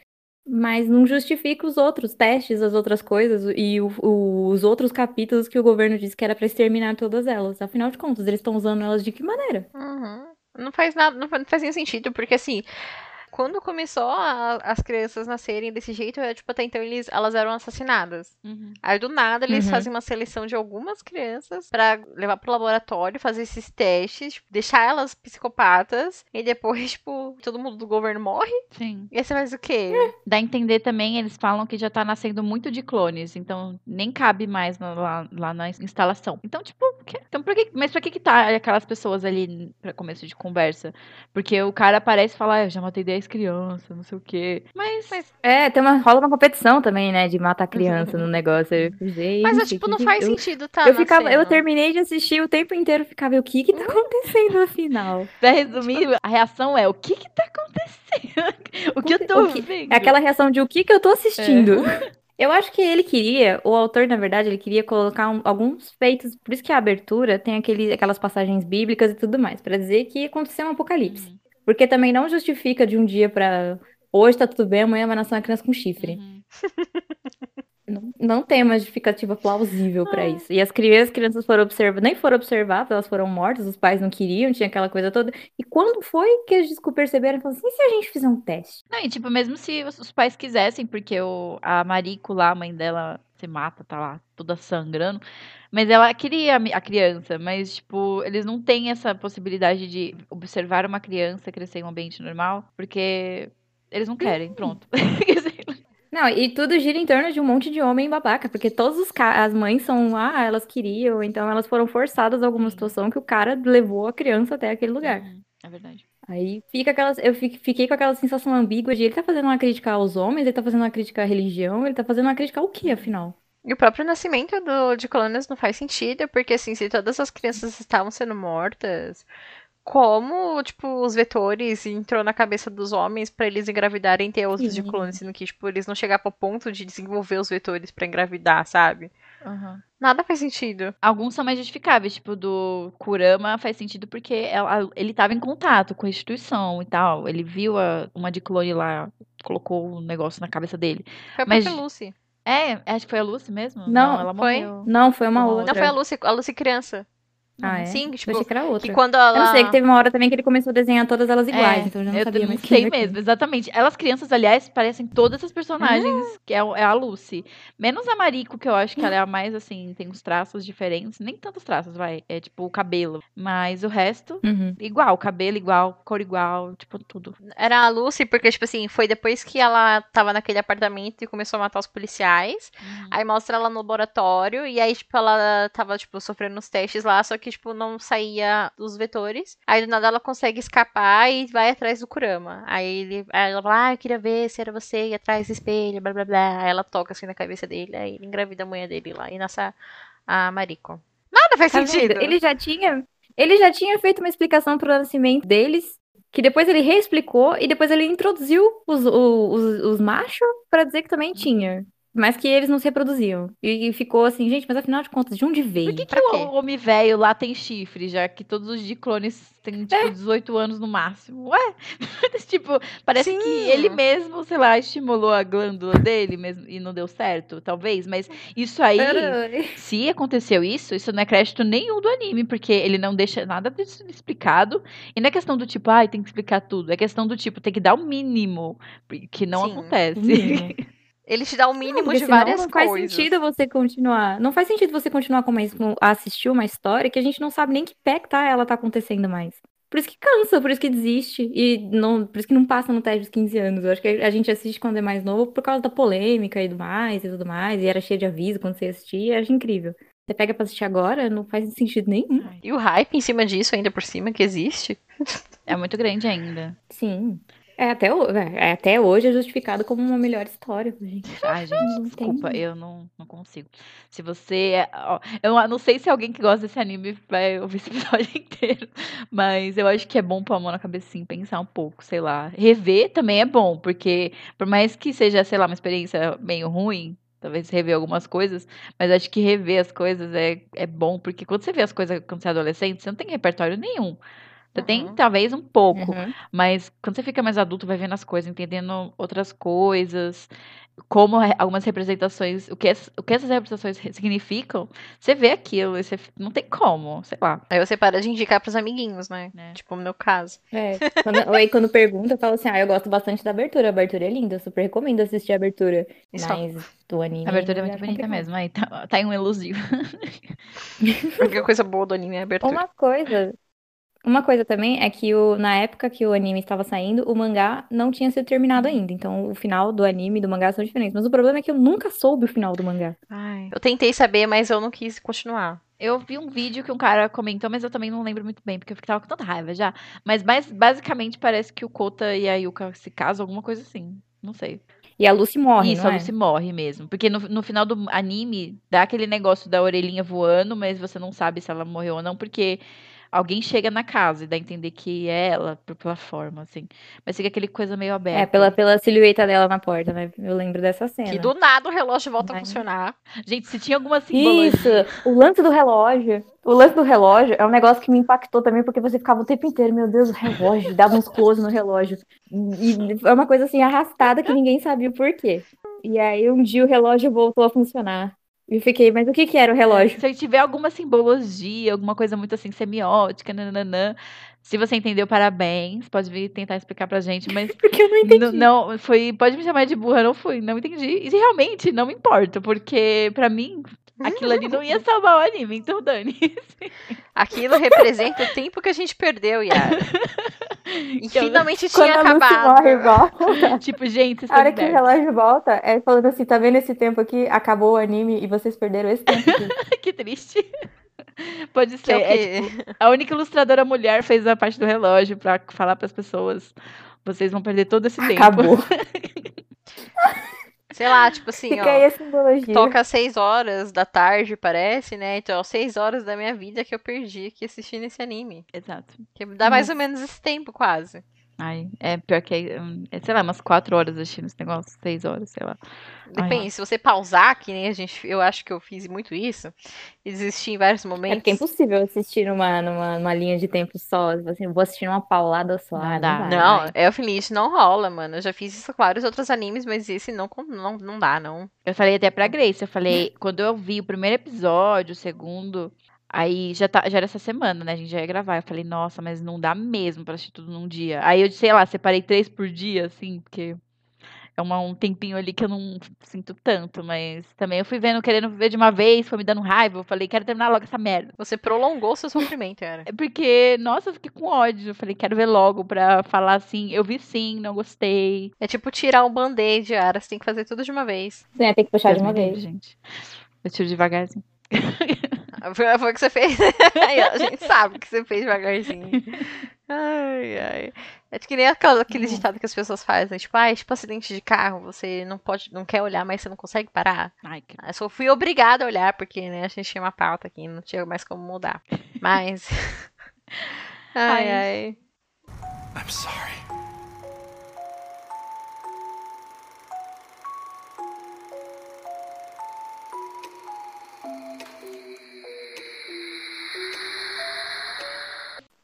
Mas não justifica os outros testes, as outras coisas e o- o- os outros capítulos que o governo disse que era pra exterminar todas elas. Afinal de contas, eles estão usando elas de que maneira? Uhum. Não faz nada, não fa- não faz nenhum sentido, porque assim, quando começou a- as crianças nascerem desse jeito, é, tipo, até então eles, elas eram assassinadas. Uhum. Aí do nada eles Uhum. fazem uma seleção de algumas crianças pra levar pro laboratório, fazer esses testes, tipo, deixar elas psicopatas, e depois, [LAUGHS] tipo, todo mundo do governo morre. Sim. E aí você faz o quê? Dá a entender também, eles falam que já tá nascendo muito de clones, então nem cabe mais no- lá, lá na instalação. Então, tipo, que- então por que, mas pra que que tá aquelas pessoas ali pra começo de conversa? Porque o cara aparece e fala, ah, eu já matei 10 crianças, não sei o quê. Mas, É, tem uma, rola uma competição também, né? De matar criança no negócio. Eu gente, Mas, é, tipo, não faz eu, sentido, tá? eu ficava, eu nascendo. terminei de assistir o tempo inteiro, ficava, o que que tá acontecendo afinal? [LAUGHS] pra resumir, a reação é, o que que tá acontecendo? [LAUGHS] o que eu tô que- vendo? É aquela reação de o que que eu tô assistindo. [LAUGHS] Eu acho que ele queria, o autor, na verdade, ele queria colocar um- alguns feitos, por isso que a abertura tem aquele, aquelas passagens bíblicas e tudo mais, pra dizer que aconteceu um apocalipse. Uhum, Porque também não justifica de um dia pra hoje tá tudo bem, amanhã vai nascer uma criança com chifre. uhum. [LAUGHS] Não, Não tem uma justificativa plausível pra isso. E as crianças, as crianças foram observadas, nem foram observadas, elas foram mortas, os pais não queriam, tinha aquela coisa toda. E quando foi que eles perceberam? Falaram assim, e se a gente fizer um teste? Não, e tipo, mesmo se os os pais quisessem, porque o, a Mariko lá, a mãe dela, se mata, tá lá toda sangrando. Mas ela queria a criança, mas, tipo, eles não têm essa possibilidade de observar uma criança crescer em um ambiente normal, porque eles não querem, pronto. [LAUGHS] Não, e tudo gira em torno de um monte de homem babaca, porque todas as mães são, ah, elas queriam, então elas foram forçadas a alguma situação que o cara levou a criança até aquele lugar. Uhum, É verdade. Aí fica aquela, eu fi- fiquei com aquela sensação ambígua de ele tá fazendo uma crítica aos homens, ele tá fazendo uma crítica à religião, ele tá fazendo uma crítica ao quê, afinal? E o próprio nascimento do, de colônias não faz sentido, porque assim, se todas as crianças estavam sendo mortas, como, tipo, os vetores entrou na cabeça dos homens pra eles engravidarem e ter outros de Sim. colônias, sendo que, tipo, eles não chegavam ao ponto de desenvolver os vetores pra engravidar, sabe? Uhum. Nada faz sentido. Alguns são mais justificáveis, tipo, do Kurama faz sentido porque ela- ele tava em contato com a instituição e tal. Ele viu a, uma de clone lá, colocou o negócio na cabeça dele. Foi a Mas- Lucy. É, acho que foi a Lucy mesmo? Não, ela foi. morreu. Não, foi uma Não, outra. Não, foi a Lucy, a Lucy criança. Ah, é? Sim, Eu tipo, achei que era outra. que quando Eu ela... não sei, que teve uma hora também que ele começou a desenhar todas elas iguais, É, então eu já não eu sabia não mais quem sei mesmo, exatamente. Elas crianças, aliás, parecem todas as personagens, Ah. que é, é a Lucy. Menos a Mariko, que eu acho que ela é a mais, assim, tem uns traços diferentes. Nem tantos traços, vai. É tipo o cabelo. Mas o resto, Uhum. igual. Cabelo igual, cor igual, tipo, tudo. Era a Lucy, porque, tipo assim, foi depois que ela tava naquele apartamento e começou a matar os policiais. Aí mostra ela no laboratório e aí, tipo, ela tava, tipo, sofrendo os testes lá, só que, tipo, não saía dos vetores. Aí, do nada, ela consegue escapar e vai atrás do Kurama. Aí, ele, aí ela fala, ah, eu queria ver se era você ir atrás do espelho, blá, blá, blá. Aí ela toca, assim, na cabeça dele, aí ele engravida a mulher dele lá e nasce a, Mariko. Nada faz Tá vendo? sentido. Ele já tinha, ele já tinha feito uma explicação pro nascimento deles, que depois ele reexplicou e depois ele introduziu os, os, os machos pra dizer que também tinha. Mas que eles não se reproduziam. E, e ficou assim, gente, mas afinal de contas, de onde veio? Por que, que o homem velho lá tem chifre, já que todos os de clones têm, É. tipo, 18 anos no máximo? Ué? [LAUGHS] tipo, parece Sim. que ele mesmo, sei lá, estimulou a glândula dele mesmo e não deu certo, talvez. Mas isso aí, se aconteceu isso, isso não é crédito nenhum do anime, porque ele não deixa nada disso explicado. E não é questão do tipo, ai, tem que explicar tudo. É questão do tipo, tem que dar o mínimo, que não Sim. acontece. [LAUGHS] Ele te dá o Não, mínimo porque de várias não faz coisas. sentido você continuar. Não faz sentido você continuar com uma, a assistir uma história que a gente não sabe nem que pé que tá, ela tá acontecendo mais. Por isso que cansa, por isso que desiste. E não, por isso que não passa no teste dos 15 anos. Eu acho que a gente assiste quando é mais novo por causa da polêmica e do mais e tudo mais. E era cheio de aviso quando você assistia, acho incrível. Você pega pra assistir agora, não faz sentido nenhum. E o hype em cima disso, ainda por cima, que existe. É muito grande ainda. Sim. É até, ho- é, até hoje é justificado como uma melhor história, gente. Ai, gente, Não desculpa, tem. eu não, não consigo. Se você. ó, eu não sei se alguém que gosta desse anime vai ouvir esse [LAUGHS] episódio inteiro, mas eu acho que é bom pôr a mão na cabeça sim, pensar um pouco, sei lá. Rever também é bom, porque por mais que seja, sei lá, uma experiência meio ruim, talvez rever algumas coisas, mas acho que rever as coisas é, é bom, porque quando você vê as coisas quando você é adolescente, você não tem repertório nenhum. Você tem Uhum. talvez um pouco, Uhum. mas quando você fica mais adulto, vai vendo as coisas, entendendo outras coisas, como algumas representações, o que, o que essas representações re- significam, você vê aquilo e você não tem como, sei lá. Aí você para de indicar pros amiguinhos, né? né? Tipo, no meu caso. É, quando, ou aí quando pergunta, eu falo assim, ah, eu gosto bastante da abertura, a abertura é linda, eu super recomendo assistir a abertura. Isso. Mas do anime. A abertura é muito acho bonita complicado. mesmo, aí tá, tá em um elusivo. [LAUGHS] A única coisa boa do anime é a abertura. Uma coisa, uma coisa também é que o, na época que o anime estava saindo, o mangá não tinha sido terminado ainda. Então o final do anime e do mangá são diferentes. Mas o problema é que eu nunca soube o final do mangá. Ai, eu tentei saber, mas eu não quis continuar. Eu vi um vídeo que um cara comentou, mas eu também não lembro muito bem, porque eu tava com tanta raiva já. Mas mais, basicamente parece que o Kota e a Yuka se casam, alguma coisa assim. Não sei. E a Lucy morre, Isso, não a é? Lucy morre mesmo. Porque no, no final do anime, dá aquele negócio da orelhinha voando, mas você não sabe se ela morreu ou não, porque alguém chega na casa e dá a entender que é ela, por- pela forma, assim. Mas fica aquele coisa meio aberta. É, pela, pela silhueta dela na porta, né? Eu lembro dessa cena. Que do nada o relógio volta a funcionar. Gente, se tinha alguma simbologia... Isso! O lance do relógio. O lance do relógio é um negócio que me impactou também, porque você ficava o tempo inteiro, meu Deus, o relógio, dava uns close no relógio. E é uma coisa assim arrastada que [LAUGHS] ninguém sabia o porquê. e aí um dia o relógio voltou a funcionar. E eu fiquei, mas o que que era o relógio? Se tiver alguma simbologia, alguma coisa muito assim semiótica, nananã, se você entendeu, parabéns. Pode vir tentar explicar pra gente, mas [LAUGHS] Porque eu não entendi. não foi, pode me chamar de burra, não fui, não entendi. E realmente não me importa, porque pra mim aquilo ali não ia salvar o anime, então dane. Aquilo representa o tempo que a gente perdeu, Yara. [LAUGHS] E Então, finalmente tinha acabado. morre, volta. [LAUGHS] tipo, gente, A hora que o relógio volta, é falando assim, tá vendo esse tempo aqui? Acabou o anime e vocês perderam esse tempo aqui. [LAUGHS] que triste. Pode Que é ser. o É, tipo, a única ilustradora mulher fez a parte do relógio pra falar pras pessoas. Vocês vão perder todo esse tempo. Sei lá, tipo assim, Fica ó. aí a simbologia. Toca às 6 horas da tarde, parece, né? Então, às 6 horas da minha vida que eu perdi aqui assistindo esse anime. Exato. Que dá mais Nossa. ou menos esse tempo, quase. Ai, é pior que, hum, é, sei lá, umas quatro horas assistindo esse negócio, seis horas, sei lá. Depende, se você pausar, que nem a gente. Eu acho que eu fiz muito isso. Existir em vários É momentos. porque é impossível assistir numa, numa, numa linha de tempo só. Tipo Assim, vou assistir uma paulada só. Não dá. Não, Ai. é o Finish não rola, mano. Eu já fiz isso com vários outros animes, mas esse não, não, não dá, não. Eu falei até pra Grace, eu falei, quando eu vi o primeiro episódio, o segundo, aí já, tá, já era essa semana, né? A gente já ia gravar. Eu falei, nossa, mas não dá mesmo pra assistir tudo num dia. Aí eu, sei lá, separei três por dia, assim, porque é uma, um tempinho ali que eu não sinto tanto, mas também eu fui vendo, querendo ver de uma vez, foi me dando raiva. Eu falei, quero terminar logo essa merda. Você prolongou seu sofrimento, era. É porque, nossa, eu fiquei com ódio. Eu falei, quero ver logo pra falar assim, eu vi sim, não gostei. É tipo tirar um band-aid, Ara. Você tem que fazer tudo de uma vez. Sim, tem que puxar de Deus uma me livre, vez. gente. Eu tiro devagarzinho. [LAUGHS] Foi, foi o que você fez. [LAUGHS] A gente sabe que você fez devagarzinho. Ai, ai. É que nem aquela- aquele ditado que as pessoas fazem, tipo, ah, é tipo acidente de carro, você não pode, não quer olhar, mas você não consegue parar. Ai, que... Eu só fui obrigada a olhar, porque, né, a gente tinha uma pauta aqui, não tinha mais como mudar. Mas. [LAUGHS] ai, Ai. ai. I'm sorry.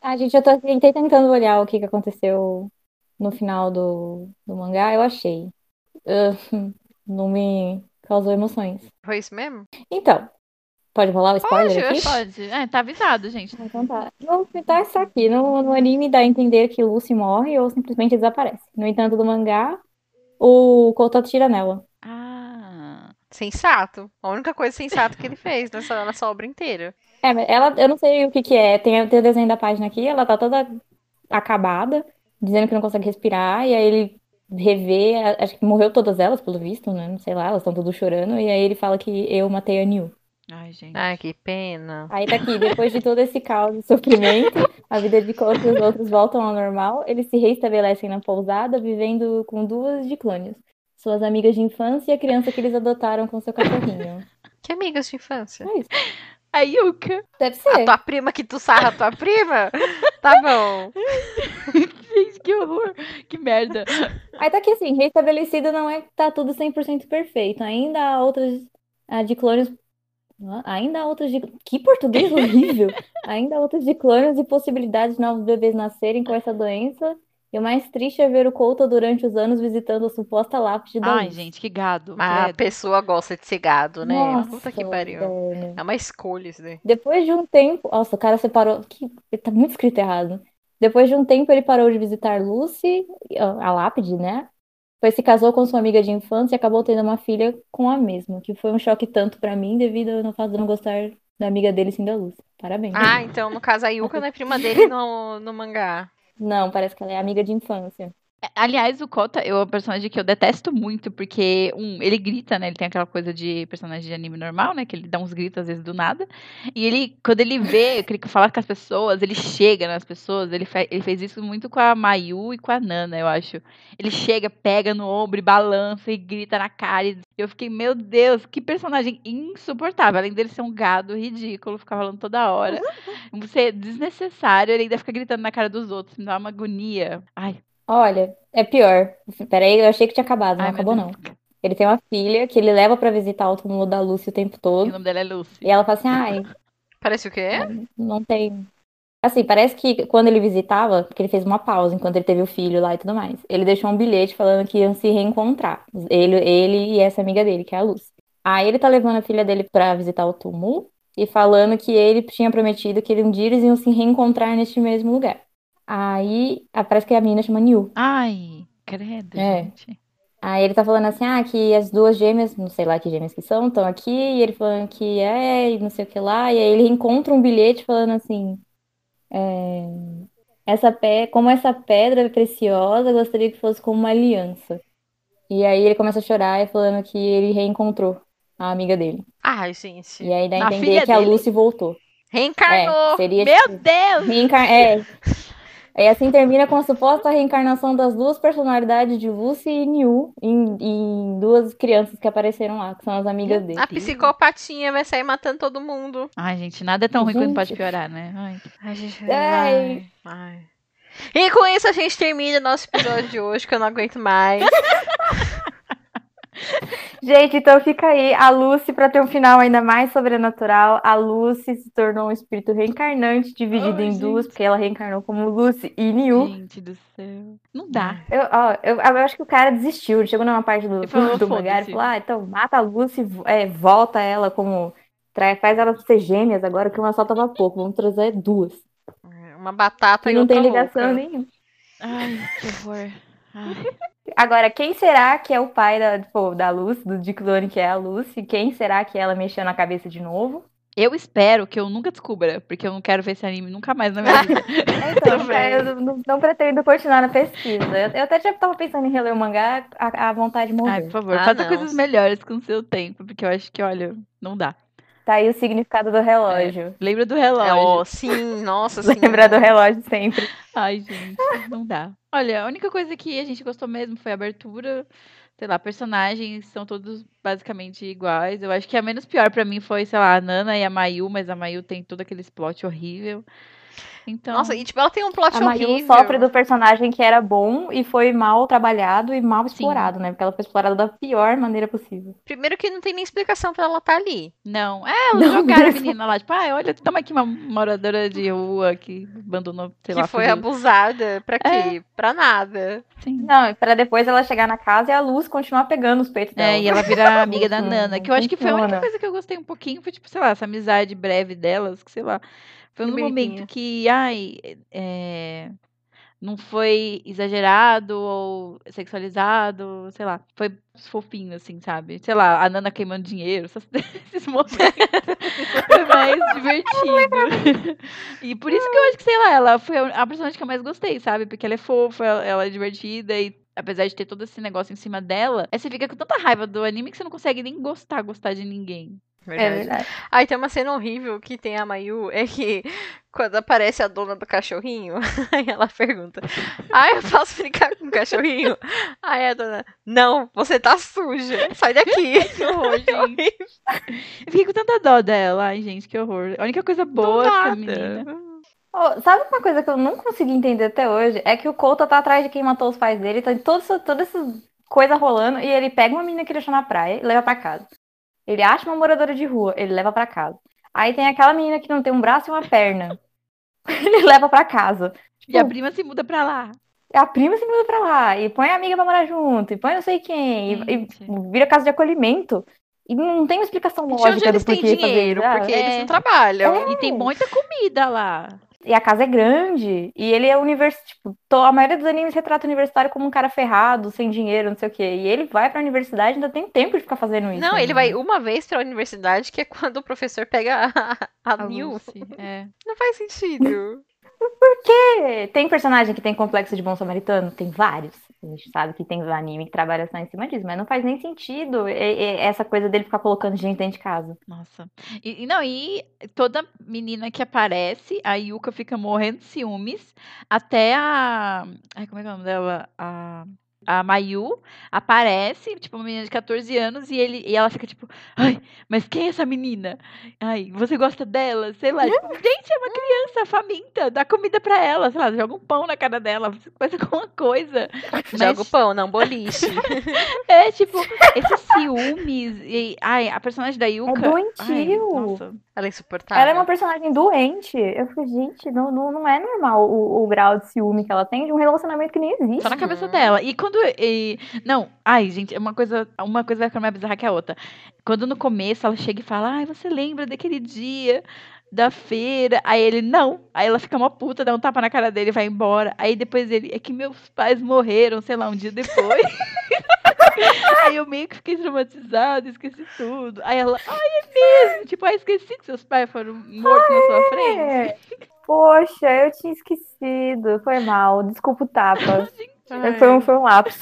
Ah, gente, eu tô tentei tentando olhar o que, que aconteceu no final do, do mangá. Eu achei. Ah, [LAUGHS] não me causou emoções. Foi isso mesmo? Então, pode rolar o spoiler Pode, aqui? Pode. É, tá avisado, gente. Então tá. Não, tá isso aqui. No, no anime dá a entender que Lucy morre ou simplesmente desaparece. No entanto, do mangá, o Kouta atira nela. Sensato. A única coisa sensata que ele fez nessa, nessa obra inteira. É, mas ela, eu não sei o que que é. Tem, tem o desenho da página aqui, ela tá toda acabada, dizendo que não consegue respirar, e aí ele revê, acho que morreu todas elas, pelo visto, né? Não sei lá, elas estão todas chorando, e aí ele fala que eu matei a Niu. Ai, gente. Ai, que pena. Aí tá aqui, depois de todo esse caos e sofrimento, a vida de Kouta e os outros voltam ao normal, eles se reestabelecem na pousada, vivendo com duas de clônios. Suas amigas de infância e a criança que eles adotaram com seu cachorrinho. [LAUGHS] Que amigas de infância? É isso. A Yuka. Deve A ser. tua prima que tu sarra a tua prima? Tá bom. [LAUGHS] Gente, que horror. Que merda. Aí tá aqui assim, reestabelecido não é que tá tudo 100% perfeito. Ainda há outras ah, de clones. Ah, Ainda há outras de. Que português horrível! [LAUGHS] Ainda há outras de clones e possibilidades de novos bebês nascerem com essa doença. E o mais triste é ver o Couto durante os anos visitando a suposta lápide da Ai, luz. gente, que gado. A credo. pessoa gosta de ser gado, né? Nossa, Puta que pariu. velho. É uma escolha isso daí. Depois de um tempo. Nossa, o cara separou. Que... Tá muito escrito errado. Depois de um tempo, ele parou de visitar Lucy, a lápide, né? Pois se casou com sua amiga de infância e acabou tendo uma filha com a mesma, que foi um choque tanto pra mim devido ao fato de não gostar da amiga dele sim da Lucy. Parabéns. Ah, então no caso a Yuka não é prima dele no, no mangá. Não, parece que ela é amiga de infância. Aliás, o Kota é um personagem que eu detesto muito, porque, um, ele grita, né? Ele tem aquela coisa de personagem de anime normal, né? Que ele dá uns gritos às vezes do nada. E ele, quando ele vê, queria falar com as pessoas, ele chega nas pessoas. Ele, fe- ele fez isso muito com a Mayu e com a Nana, eu acho. Ele chega, pega no ombro e balança e grita na cara. E eu fiquei, meu Deus, que personagem insuportável. Além dele ser um gado ridículo, ficar falando toda hora. [LAUGHS] Você é desnecessário, ele ainda fica gritando na cara dos outros. Me dá uma agonia. Ai, Olha, é pior. Peraí, eu achei que tinha acabado, não ai, meu acabou Deus. não. Ele tem uma filha que ele leva pra visitar o túmulo da Lucy o tempo E o todo. nome dela é Lucy. E ela fala assim: ai, [LAUGHS] Parece o quê? não tem. Assim, parece que quando ele visitava, porque ele fez uma pausa enquanto ele teve o filho lá e tudo mais, ele deixou um bilhete falando que iam se reencontrar. Ele, ele e essa amiga dele, que é a Luz. Aí ele tá levando a filha dele pra visitar o túmulo e falando que ele tinha prometido que um dia eles iam se reencontrar neste mesmo lugar. Aí parece que a menina chama New. Ai, credo, É. gente. Aí ele tá falando assim, ah, que as duas gêmeas, não sei lá que gêmeas que são, estão aqui, e ele falando que é, e não sei o que lá, e aí ele encontra um bilhete falando assim, é, essa pe... como essa pedra é preciosa, gostaria que fosse como uma aliança. E aí ele começa a chorar e falando que ele reencontrou a amiga dele. Ai, gente. E aí dá a A entender que a dele? Lucy voltou. Reencarnou. É, seria Meu tipo, Deus! reencar... é. [LAUGHS] E assim termina com a suposta reencarnação das duas personalidades de Lucy e New em, em duas crianças que apareceram lá, que são as amigas dele. A psicopatinha vai sair matando todo mundo. Ai, gente, nada é tão ruim quanto pode piorar, né? Ai. Ai, gente. Ai. Ai, ai. E com isso a gente termina nosso episódio de hoje, que eu não aguento mais. [LAUGHS] [LAUGHS] Gente, então fica aí a Lucy para ter um final ainda mais sobrenatural. A Lucy se tornou um espírito reencarnante, dividido Ai, em gente. duas, porque ela reencarnou como Lucy e New. Gente do céu. Não dá. Eu, ó, eu, eu acho que o cara desistiu. Ele chegou numa parte do, Ele falou, do mangá e falou: Ah, então mata a Lucy, é, volta ela como. Faz ela ser gêmeas agora, que uma só tava pouco. Vamos trazer duas. Uma batata E e não outra tem ligação louca. nenhuma. Ai, que horror. Ai. [LAUGHS] Agora, quem será que é o pai da, pô, da Lucy, do de clone que é a Lucy? Quem será que ela mexeu na cabeça de novo? Eu espero que eu nunca descubra, porque eu não quero ver esse anime nunca mais na minha vida. [LAUGHS] Então, [LAUGHS] cara, eu não, não pretendo continuar na pesquisa. Eu, eu até já tava pensando em reler o mangá, a, a vontade Ai, morreu. por favor, Ah, faça não. coisas melhores com o seu tempo, porque eu acho que, olha, não dá. Tá aí o significado do relógio. Lembra do É, relógio. ó, sim, nossa, sim. Lembra do relógio sempre. Ai, gente, não dá. Olha, a única coisa que a gente gostou mesmo foi a abertura. Sei lá, personagens são todos basicamente iguais. Eu acho que a menos pior pra mim foi, sei lá, a Nana e a Mayu, mas a Mayu tem todo aquele plot horrível. Então, Nossa, e tipo, ela tem um plot A Mayu horrível. sofre do personagem que era bom e foi mal trabalhado e mal explorado, né? Porque ela foi explorada da pior maneira possível. Primeiro que não tem nem explicação pra ela estar ali. não. É, [LAUGHS] elas Não jogaram a mesmo. menina lá, tipo, ah, olha, toma aqui uma moradora de rua que abandonou, sei que lá, foi fugiu. abusada. Pra quê? Pra nada. Sim. Não, pra depois ela chegar na casa e a luz continuar pegando os peitos dela. É, e ela vira amiga da Nana, que eu acho que foi a única coisa que eu gostei um pouquinho, foi tipo, sei lá, essa amizade breve delas, que sei lá, foi um momento que, ai, é, não foi exagerado ou sexualizado, sei lá, foi fofinho, assim, sabe? Sei lá, a Nana queimando dinheiro, [LAUGHS] esses momentos, foi mais [LAUGHS] divertido. [LAUGHS] E por isso que eu acho que, sei lá, ela foi a personagem que eu mais gostei, sabe? Porque ela é fofa, ela, ela é divertida e apesar de ter todo esse negócio em cima dela, aí você fica com tanta raiva do anime que você não consegue nem gostar, gostar de ninguém. É verdade. Aí tem uma cena horrível que tem a Mayu, é que quando aparece a dona do cachorrinho, [LAUGHS] aí ela pergunta: Ah, eu posso brincar com o cachorrinho? Aí a dona, não, você tá suja, sai daqui. [LAUGHS] Que [LAUGHS] horror, gente. Eu fiquei com tanta dó dela. Ai, gente, que horror. A única coisa boa que a menina. Ô, sabe uma coisa que eu não consegui entender até hoje? É que o Couto tá atrás de quem matou os pais dele, tá toda essa, toda essa coisa rolando, e ele pega uma menina que ele achou na praia e leva pra casa. Ele acha uma moradora de rua, ele leva pra casa. Aí tem aquela menina que não tem um braço e uma perna. [LAUGHS] Ele leva pra casa. E a prima se muda pra lá. A prima se muda pra lá, e põe a amiga pra morar junto, e põe não sei quem, e, e vira casa de acolhimento. E não tem uma explicação lógica do eles têm porquê fazer dinheiro? isso. Ah, Porque é. eles não trabalham. E tem muita comida lá. E a casa é grande. E ele é univers... tipo, a maioria dos animes retrata o universitário como um cara ferrado, sem dinheiro, não sei o quê. E ele vai pra universidade e ainda tem tempo de ficar fazendo isso. Não, né? ele vai uma vez pra universidade, que é quando o professor pega a, a, A é. [LAUGHS] Não faz sentido. É, Tem personagem que tem complexo de bom samaritano? Tem vários. A gente sabe que tem anime que trabalha só em cima disso, mas não faz nem sentido e- e- essa coisa dele ficar colocando gente dentro de casa. Nossa. E, e não, e toda menina que aparece, a Yuka fica morrendo de ciúmes. Até a. Ai, como é que é o nome dela? A. a Mayu aparece, tipo, uma menina de 14 anos, e, ele, e ela fica tipo, ai, mas quem é essa menina? Ai, você gosta dela? Sei lá, tipo, [LAUGHS] gente, é uma criança faminta, dá comida pra ela, sei lá, joga um pão na cara dela, faz alguma coisa. [LAUGHS] Joga o pão, não boliche. [LAUGHS] é, tipo, esses ciúmes, e, ai, a personagem da Yuka... É doentio. Ai, nossa. Ela é insuportável. Ela é uma personagem doente. Eu falei, gente, não, não, não é normal o, o grau de ciúme que ela tem de um relacionamento que nem existe. Só na cabeça dela. E quando. E, não, ai, gente, é uma coisa, uma coisa vai ficar mais bizarra que a outra. Quando no começo ela chega e fala, ai, você lembra daquele dia da feira? Aí ele, não. Aí ela fica uma puta, dá um tapa na cara dele e vai embora. Aí depois ele, é que meus pais morreram, sei lá, um dia depois. [LAUGHS] Aí eu meio que fiquei traumatizada, esqueci tudo. Aí ela, ai, é mesmo? Tipo, ai, esqueci que seus pais foram mortos na sua frente. É. [LAUGHS] Poxa, eu tinha esquecido. Foi mal. Desculpa o tapa. [LAUGHS] Foi um, foi um lápis.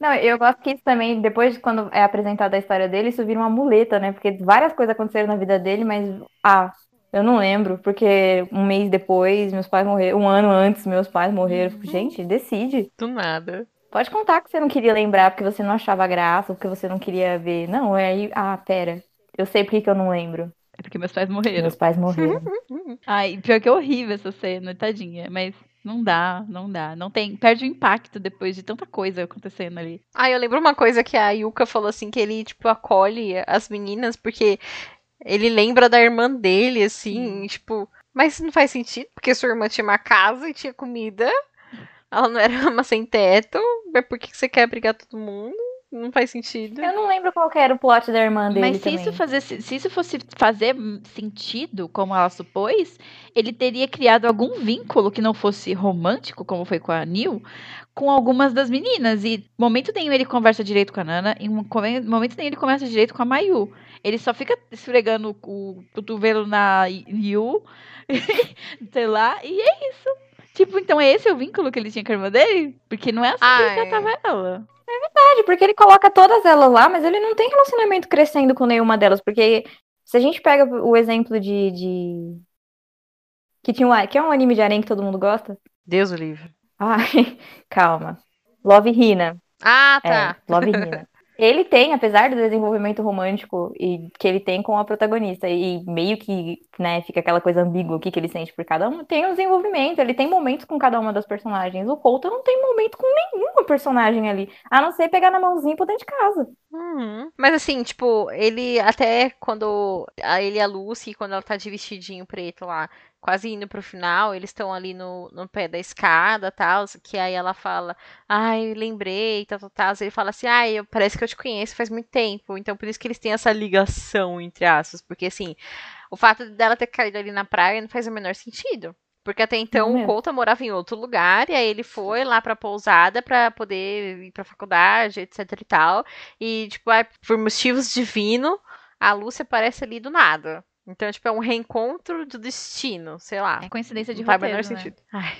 Não, eu gosto que isso também, depois, quando é apresentada a história dele, isso vira uma muleta, né? Porque várias coisas aconteceram na vida dele, mas. Ah, eu não lembro, porque um mês depois, meus pais morreram. Um ano antes, meus pais morreram. Gente, decide. Do nada. Pode contar que você não queria lembrar porque você não achava graça, ou porque você não queria ver. Não, é aí. Ah, pera. Eu sei por que que eu não lembro. É porque meus pais morreram. Meus pais morreram. [LAUGHS] Ai, pior que é horrível essa cena, tadinha. Mas não dá, não dá. Não tem. Perde o impacto depois de tanta coisa acontecendo ali. Ah, eu lembro uma coisa que a Yuka falou assim, que ele, tipo, acolhe as meninas, porque ele lembra da irmã dele, assim, tipo. Mas não faz sentido, porque sua irmã tinha uma casa e tinha comida. Ela não era [LAUGHS] uma sem teto. Mas por que você quer brigar todo mundo? Não faz sentido. Eu não lembro qual que era o plot da irmã dele Mas se também. isso, fazer, se isso fosse fazer sentido, como ela supôs, ele teria criado algum vínculo que não fosse romântico, como foi com a Neil, com algumas das meninas. E momento nenhum ele conversa direito com a Nana, e um momento nenhum ele conversa direito com a Mayu. Ele só fica esfregando o cotovelo na Yu, [LAUGHS] sei lá, e é isso. Tipo, então é esse o vínculo que ele tinha com a irmã dele? Porque não é assim que Ai. ele tratava ela. Verdade, porque ele coloca todas elas lá, mas ele não tem relacionamento crescendo com nenhuma delas. Porque se a gente pega o exemplo de. de... Que, tinha um, que é um anime de harém que todo mundo gosta. Deus o livre. Ai, [LAUGHS] calma. Love Hina. Ah, tá. É, Love Hina. Ele tem, apesar do desenvolvimento romântico e que ele tem com a protagonista, e meio que, né, fica aquela coisa ambígua, o que, ele sente por cada um, tem o desenvolvimento, ele tem momentos com cada uma das personagens. O Colton não tem momento com nenhuma personagem ali, a não ser pegar na mãozinha por dentro de casa. Uhum. Mas assim, tipo, ele até quando a, ele e a Lucy, quando ela tá de vestidinho preto lá, quase indo pro final, eles estão ali no, no pé da escada tal, que aí ela fala, ai, lembrei, tal, tal, tal. Ele fala assim, ai, parece que eu te conheço faz muito tempo. Então por isso que eles têm essa ligação, entre aspas. Porque assim, o fato dela ter caído ali na praia não faz o menor sentido. Porque até então Não o. Colton morava em outro lugar, e aí ele foi lá pra pousada pra poder ir pra faculdade, etc e tal. E, tipo, ai, por motivos divinos, a Lúcia aparece ali do nada. Então, tipo, é um reencontro do destino, sei lá. É coincidência de não faz o roteiro, menor né? sentido. Ai,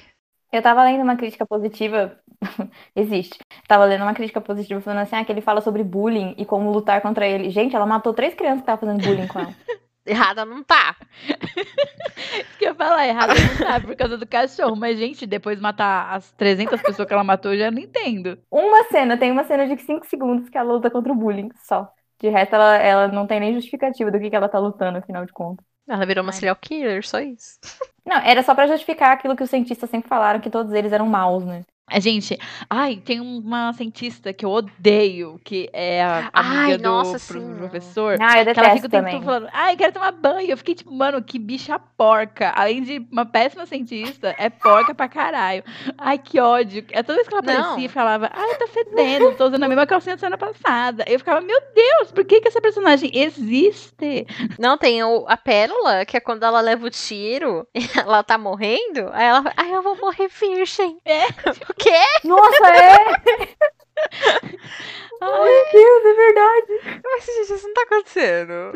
Eu tava lendo uma crítica positiva, [LAUGHS] existe. Tava lendo uma crítica positiva falando assim, ah, que ele fala sobre bullying e como lutar contra ele. Gente, ela matou três crianças que estavam fazendo bullying com ela. [LAUGHS] errada não tá. [LAUGHS] Isso que eu ia falar, errado não tá, por causa do cachorro. Mas, gente, depois matar as 300 pessoas que ela matou, eu já não entendo. Uma cena, tem uma cena de 5 segundos que ela luta contra o bullying, só. De resto, ela, ela não tem nem justificativa do que, que ela tá lutando, afinal de contas. Ela virou uma serial killer, só isso. Não, era só pra justificar aquilo que os cientistas sempre falaram, que todos eles eram maus, né? A gente, ai, tem uma cientista que eu odeio, que é a amiga Ai, do nossa, pro- sim. professor. Ah, eu Que ela fica detesto o tempo todo falando, ai, quero tomar banho. Eu fiquei tipo, mano, que bicha porca. Além de uma péssima cientista, é porca pra caralho. Ai, que ódio. É toda vez que ela aparecia falava, ai, tá fedendo, tô usando a mesma calcinha da semana passada. Eu ficava, meu Deus, por que que essa personagem existe? Não, tem o- a pérola, que é quando ela leva o tiro [LAUGHS] ela tá morrendo. Aí ela fala, ai, eu vou morrer virgem. É. [LAUGHS] O quê? Nossa, é! [LAUGHS] Ai, Meu Deus, é verdade! Mas, gente, isso não tá acontecendo.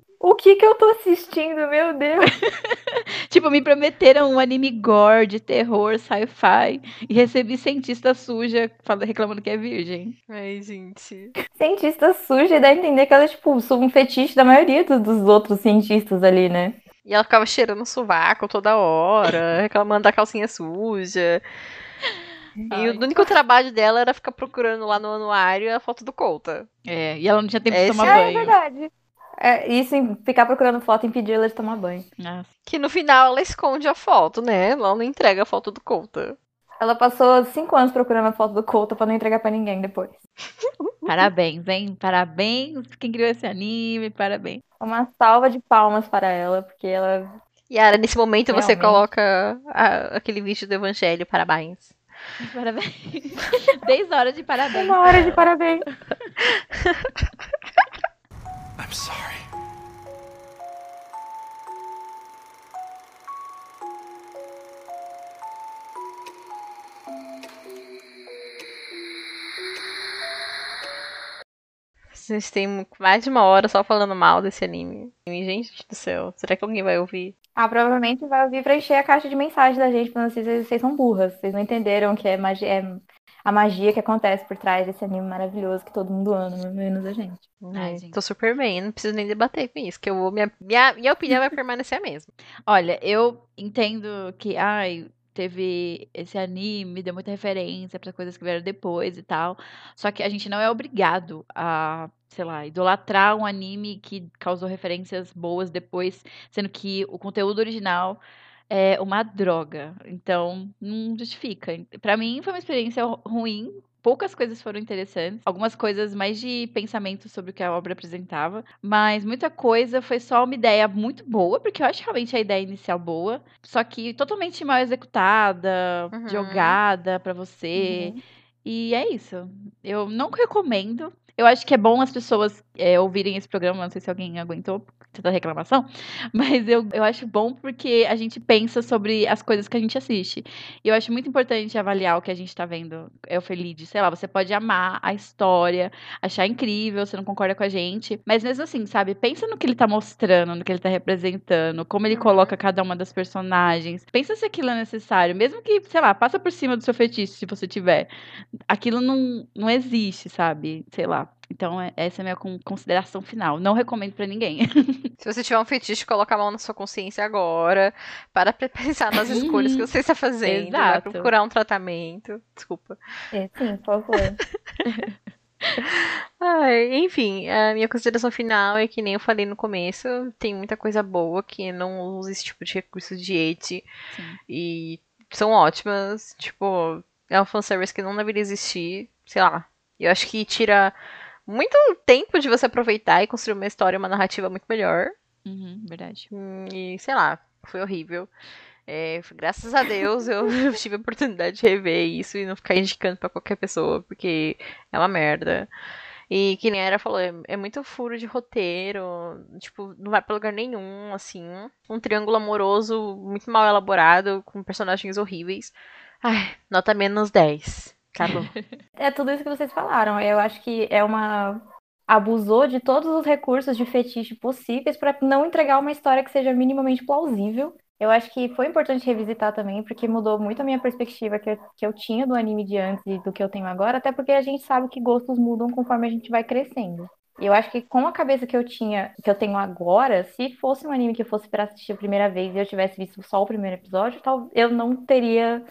[LAUGHS] O que que eu tô assistindo, meu Deus? [LAUGHS] tipo, me prometeram um anime gore de terror, sci-fi, e recebi cientista suja reclamando que é virgem. Ai, gente. Cientista suja, e dá a entender que ela é, tipo, um fetiche da maioria dos, dos outros cientistas ali, né? E ela ficava cheirando o sovaco toda hora, reclamando da calcinha suja. [LAUGHS] E o único trabalho dela era ficar procurando lá no anuário a foto do Couta. É, e ela não tinha tempo de Esse tomar É, é banho. verdade. É, isso em ficar procurando foto impedir ela de tomar banho. Nossa. Que no final ela esconde a foto, né? Ela não entrega a foto do Couta. Ela passou cinco anos procurando a foto do Couto pra não entregar pra ninguém depois. [LAUGHS] Parabéns, hein? Parabéns quem criou esse anime, parabéns. Uma salva de palmas para ela, porque ela. Yara, nesse momento você Realmente. coloca a- aquele vídeo do Evangelho, parabéns. [LAUGHS] Parabéns. 10 horas de parabéns. Uma hora de parabéns. [LAUGHS] I'm sorry. Vocês têm mais de uma hora só falando mal desse anime. Gente do céu, será que alguém vai ouvir? Ah, provavelmente vai ouvir pra encher a caixa de mensagem da gente, falando assim, vocês, vocês são burras, vocês não entenderam que é, magia, é a magia que acontece por trás desse anime maravilhoso que todo mundo ama, menos a gente. Ai, gente. tô super bem, não preciso nem debater com isso, que eu vou, minha, minha, minha opinião vai permanecer a mesma. Olha, eu entendo que, ai, teve esse anime, deu muita referência para coisas que vieram depois e tal. Só que a gente não é obrigado a, sei lá, idolatrar um anime que causou referências boas depois, sendo que o conteúdo original é uma droga. Então, não justifica. Pra mim, foi uma experiência ru- ruim. Poucas coisas foram interessantes, algumas coisas mais de pensamento sobre o que a obra apresentava, mas muita coisa foi só uma ideia muito boa, porque eu acho realmente a ideia inicial boa, só que totalmente mal executada, Uhum. jogada pra você. Uhum. E é isso. Eu não recomendo. Eu acho que é bom as pessoas é, ouvirem esse programa. Não sei se alguém aguentou tanta reclamação. [LAUGHS] Mas eu, eu acho bom porque a gente pensa sobre as coisas que a gente assiste. E eu acho muito importante avaliar o que a gente tá vendo. É o Feliz. Sei lá, você pode amar a história, achar incrível, você não concorda com a gente. Mas mesmo assim, sabe? Pensa no que ele tá mostrando, no que ele tá representando, como ele Uhum. coloca cada uma das personagens. Pensa se aquilo é necessário. Mesmo que, sei lá, passa por cima do seu fetiche, se você tiver aquilo não, não existe, sabe? Sei lá. Então, é- essa é a minha con- consideração final. Não recomendo pra ninguém. [LAUGHS] Se você tiver um fetiche, coloca a mão na sua consciência agora. Para pra pensar nas escolhas que [LAUGHS] você está fazendo. Vai Exato. procurar um tratamento. Desculpa. É, sim, por favor. [LAUGHS] Ai, enfim, a minha consideração final é que nem eu falei no começo, tem muita coisa boa que não usa esse tipo de recurso de eti Sim. e são ótimas, tipo, é um fanservice que não deveria existir, sei lá. Eu acho que tira muito tempo de você aproveitar e construir uma história, uma narrativa muito melhor. Uhum, verdade. Hum, E sei lá, foi horrível. É, graças a Deus [LAUGHS] eu, tive a oportunidade de rever isso e não ficar indicando pra qualquer pessoa, porque é uma merda. E que nem a Era falou, é, é muito furo de roteiro, tipo, não vai pra lugar nenhum, assim. Um triângulo amoroso muito mal elaborado, com personagens horríveis. Ai, nota menos 10. Acabou. [LAUGHS] É tudo isso que vocês falaram. Eu acho que é uma. Abusou de todos os recursos de fetiche possíveis para não entregar uma história que seja minimamente plausível. Eu acho que foi importante revisitar também, porque mudou muito a minha perspectiva que eu, que eu tinha do anime de antes e do que eu tenho agora, até porque a gente sabe que gostos mudam conforme a gente vai crescendo. Eu acho que com a cabeça que eu tinha, que eu tenho agora, se fosse um anime que eu fosse para assistir a primeira vez e eu tivesse visto só o primeiro episódio, eu não teria.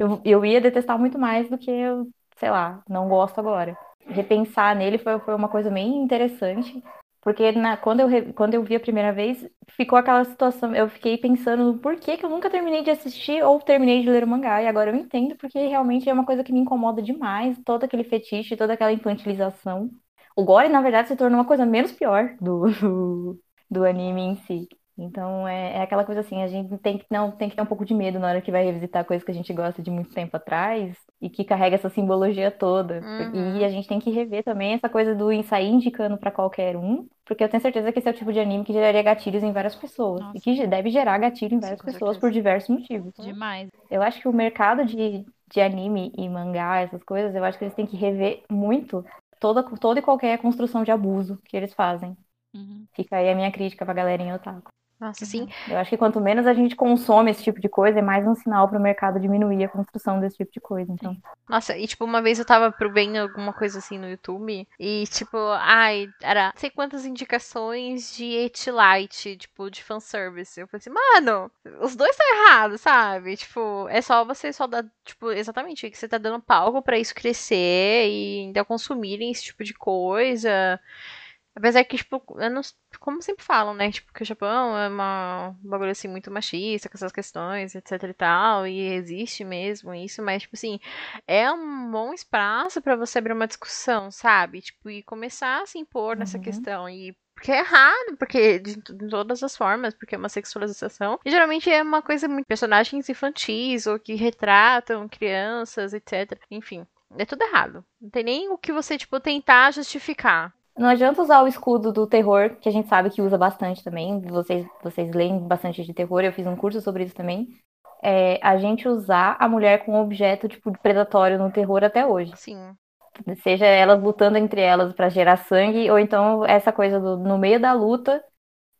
Eu, eu ia detestar muito mais do que eu, sei lá, não gosto agora. Repensar nele foi, foi uma coisa bem interessante. Porque na, quando, eu, quando eu vi a primeira vez, ficou aquela situação. Eu fiquei pensando no porquê que eu nunca terminei de assistir ou terminei de ler o mangá. E agora eu entendo, porque realmente é uma coisa que me incomoda demais. Todo aquele fetiche, toda aquela infantilização. O gore, na verdade, se tornou uma coisa menos pior do, [LAUGHS] do, do anime em si. Então é, é aquela coisa assim, a gente tem que, não, tem que ter um pouco de medo na hora que vai revisitar coisas que a gente gosta de muito tempo atrás e que carrega essa simbologia toda. Uhum. E a gente tem que rever também essa coisa do sair indicando pra qualquer um, porque eu tenho certeza que esse é o tipo de anime que geraria gatilhos em várias pessoas. Nossa. E que deve gerar gatilho em Sim, várias com pessoas certeza. por diversos motivos. Demais. Eu acho que o mercado de, de anime e mangá, essas coisas, eu acho que eles têm que rever muito toda, toda e qualquer construção de abuso que eles fazem. Uhum. Fica aí a minha crítica pra galerinha otaku. Nossa, sim. Eu acho que quanto menos a gente consome esse tipo de coisa, é mais um sinal para o mercado diminuir a construção desse tipo de coisa. Então, Nossa, e tipo, uma vez eu tava pro vendo alguma coisa assim no YouTube e tipo, ai, era não sei quantas indicações de Etilight, tipo, de fanservice. Eu falei assim, mano, os dois estão errados, sabe? Tipo, é só você só dar, tipo, exatamente, que você tá dando palco pra isso crescer e ainda consumirem esse tipo de coisa. Apesar que, tipo, eu não- como sempre falam, né? Tipo, que o Japão é uma, um bagulho assim muito machista com essas questões, etc e tal, e existe mesmo isso, mas, tipo assim, é um bom espaço pra você abrir uma discussão, sabe? Tipo, e começar a se impor nessa Uhum. questão. E porque é errado, porque de, de todas as formas, porque é uma sexualização. E geralmente é uma coisa muito personagens infantis ou que retratam crianças, etc. Enfim, é tudo errado. Não tem nem o que você, tipo, tentar justificar. Não adianta usar o escudo do terror, que a gente sabe que usa bastante também. Vocês, vocês leem bastante de terror, eu fiz um curso sobre isso também. É, a gente usar a mulher como objeto tipo, predatório no terror até hoje. Sim. Seja elas lutando entre elas para gerar sangue, ou então essa coisa do no meio da luta,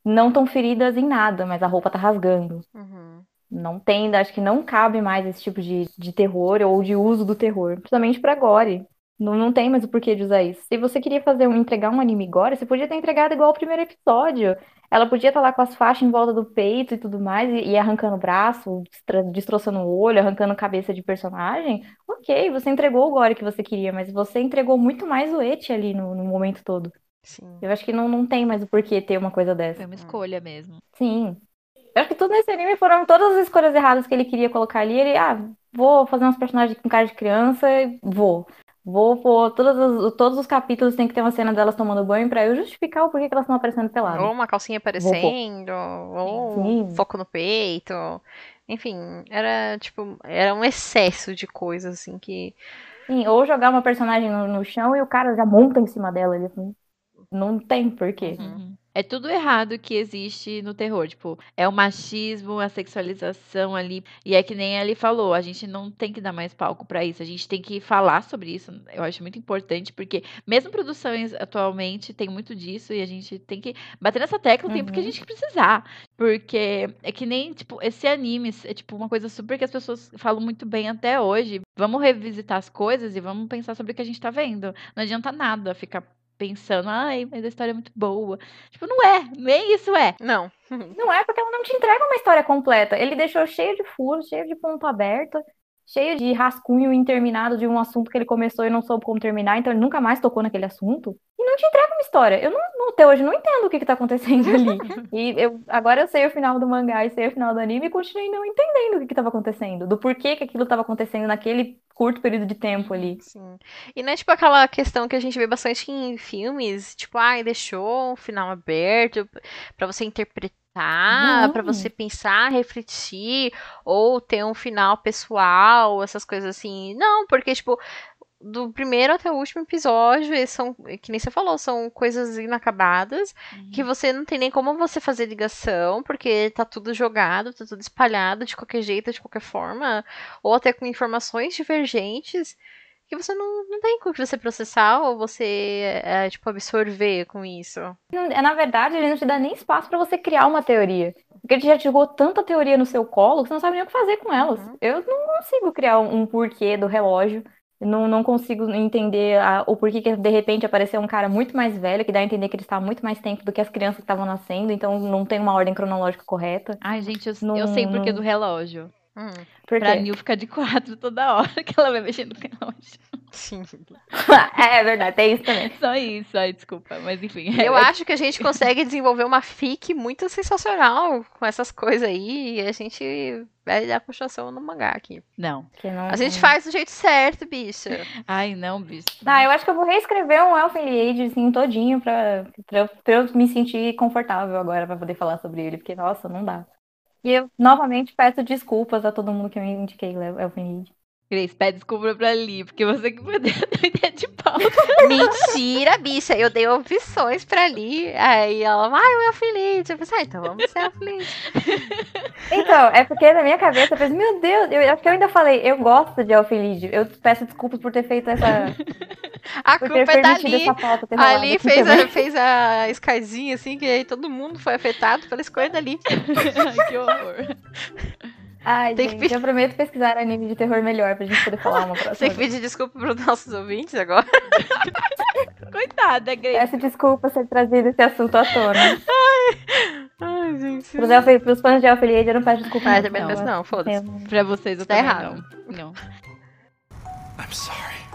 não estão feridas em nada, mas a roupa tá rasgando. Uhum. Não tem, acho que não cabe mais esse tipo de, de terror ou de uso do terror, principalmente pra gore. Não, não tem mais o porquê de usar isso. Se você queria fazer um, entregar um anime gore, você podia ter entregado igual o primeiro episódio. Ela podia estar lá com as faixas em volta do peito e tudo mais, e, e arrancando o braço, destroçando o olho, arrancando cabeça de personagem. Ok, você entregou o gore que você queria, mas você entregou muito mais o eti ali no, no momento todo. Sim. Eu acho que não, não tem mais o porquê ter uma coisa dessa. Foi uma escolha mesmo. Sim. Eu acho que tudo nesse anime foram todas as escolhas erradas que ele queria colocar ali. Ele, ah, vou fazer uns personagens com cara de criança, vou. Vou pôr todos os, todos os capítulos tem que ter uma cena delas tomando banho pra eu justificar o porquê que elas estão aparecendo peladas. Ou uma calcinha aparecendo, ou Sim. foco no peito. Enfim, era tipo, era um excesso de coisas assim que. Sim, ou jogar uma personagem no, no chão e o cara já monta em cima dela. Ele, assim, não tem porquê. Uhum. É tudo errado que existe no terror. Tipo, é o machismo, a sexualização ali. E é que nem ele falou, a gente não tem que dar mais palco pra isso. A gente tem que falar sobre isso. Eu acho muito importante, porque mesmo produções atualmente tem muito disso e a gente tem que bater nessa tecla o tempo que a Uhum. gente precisar. Porque é que nem, tipo, esse anime é tipo uma coisa super que as pessoas falam muito bem até hoje. Vamos revisitar as coisas e vamos pensar sobre o que a gente tá vendo. Não adianta nada ficar pensando, ai, mas a história é muito boa. Tipo, não é, nem isso é. Não. Não é porque ela não te entrega uma história completa. Ele deixou cheio de furos, cheio de ponto aberto, cheio de rascunho interminado de um assunto que ele começou e não soube como terminar, então ele nunca mais tocou naquele assunto. E não te entrega uma história. Eu não, não- até hoje não entendo o que, que tá acontecendo [LAUGHS] ali. E eu, agora eu sei o final do mangá e sei o final do anime e continuei não entendendo o que, que tava acontecendo, do porquê que aquilo tava acontecendo naquele curto período de tempo ali. Sim. E não é tipo aquela questão que a gente vê bastante em filmes, tipo, ai, deixou um final aberto pra você interpretar, Não. pra você pensar, refletir, ou ter um final pessoal, essas coisas assim. Não, porque, tipo, do primeiro até o último episódio, eles são, que nem você falou, são coisas inacabadas, que você não tem nem como você fazer ligação, porque tá tudo jogado, tá tudo espalhado de qualquer jeito, de qualquer forma, ou até com informações divergentes que você não, não tem com que você processar ou você, é, tipo, absorver com isso. Não- Na verdade, ele não te dá nem espaço pra você criar uma teoria. Porque ele já jogou tanta teoria no seu colo que você não sabe nem o que fazer com elas. Uhum. Eu não consigo criar um, um porquê do relógio. Não, não consigo entender a- o porquê que de repente apareceu um cara muito mais velho, que dá a entender que ele está há muito mais tempo do que as crianças que estavam nascendo, então não tem uma ordem cronológica correta. Ai, gente, eu, Não- eu sei porque não- do relógio. Hum, Por Pra quê? Nil ficar de quatro toda hora que ela vai mexendo no relógio. sim. [LAUGHS] é verdade, tem isso também. Só isso, ai, desculpa. Mas enfim. Eu [LAUGHS] acho que a gente consegue desenvolver uma fic muito sensacional com essas coisas aí e a gente vai dar continuação no mangá aqui. Não. Que não- A gente faz do jeito certo, bicha. Ai, não, bicho. Ah, eu acho que eu vou reescrever um Elfen Lied, assim, todinho pra, pra, eu- pra eu me sentir confortável agora pra poder falar sobre ele, porque, nossa, não dá. E eu, novamente, peço desculpas a todo mundo que eu indiquei Elfen Lied. Grace, pede desculpa pra Li, porque você que poderia ter ideia de pau. Mentira, bicha. Eu dei opções pra ali. Aí ela, ai, o Elfilite. Eu pensei, ah, então vamos ser Elfilite. [LAUGHS] Então, é porque na minha cabeça eu pensei, meu Deus, eu acho que eu ainda falei, eu gosto de Lied. Eu peço desculpas por ter feito essa. A por culpa é pauta ter rolado Ali aqui fez a, fez a escadinha, assim, que aí todo mundo foi afetado pela escolha dali. [LAUGHS] Ai, que horror. Ai, Tem que gente, pedir- eu prometo pesquisar anime de terror melhor pra gente poder falar uma próxima tem que pedir desculpa pros nossos ouvintes agora. [LAUGHS] Coitada, Grace. Peço desculpa por ter trazido esse assunto à tona. Ai, gente. Pros, pros fãs de Elfiliade, eu não peço desculpa. Ah, não, também não peço não, foda-se. Pra vocês eu Tá errado. não. Não. I'm sorry.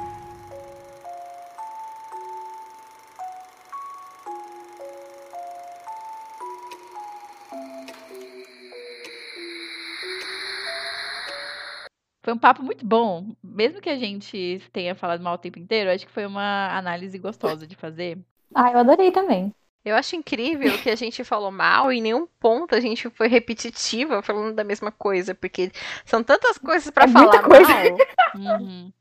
Foi um papo muito bom. Mesmo que a gente tenha falado mal o tempo inteiro, acho que foi uma análise gostosa de fazer. Ah, eu adorei também. Eu acho incrível que a gente falou mal e em nenhum ponto a gente foi repetitiva falando da mesma coisa, porque são tantas coisas pra É muita falar coisa. mal. Uhum.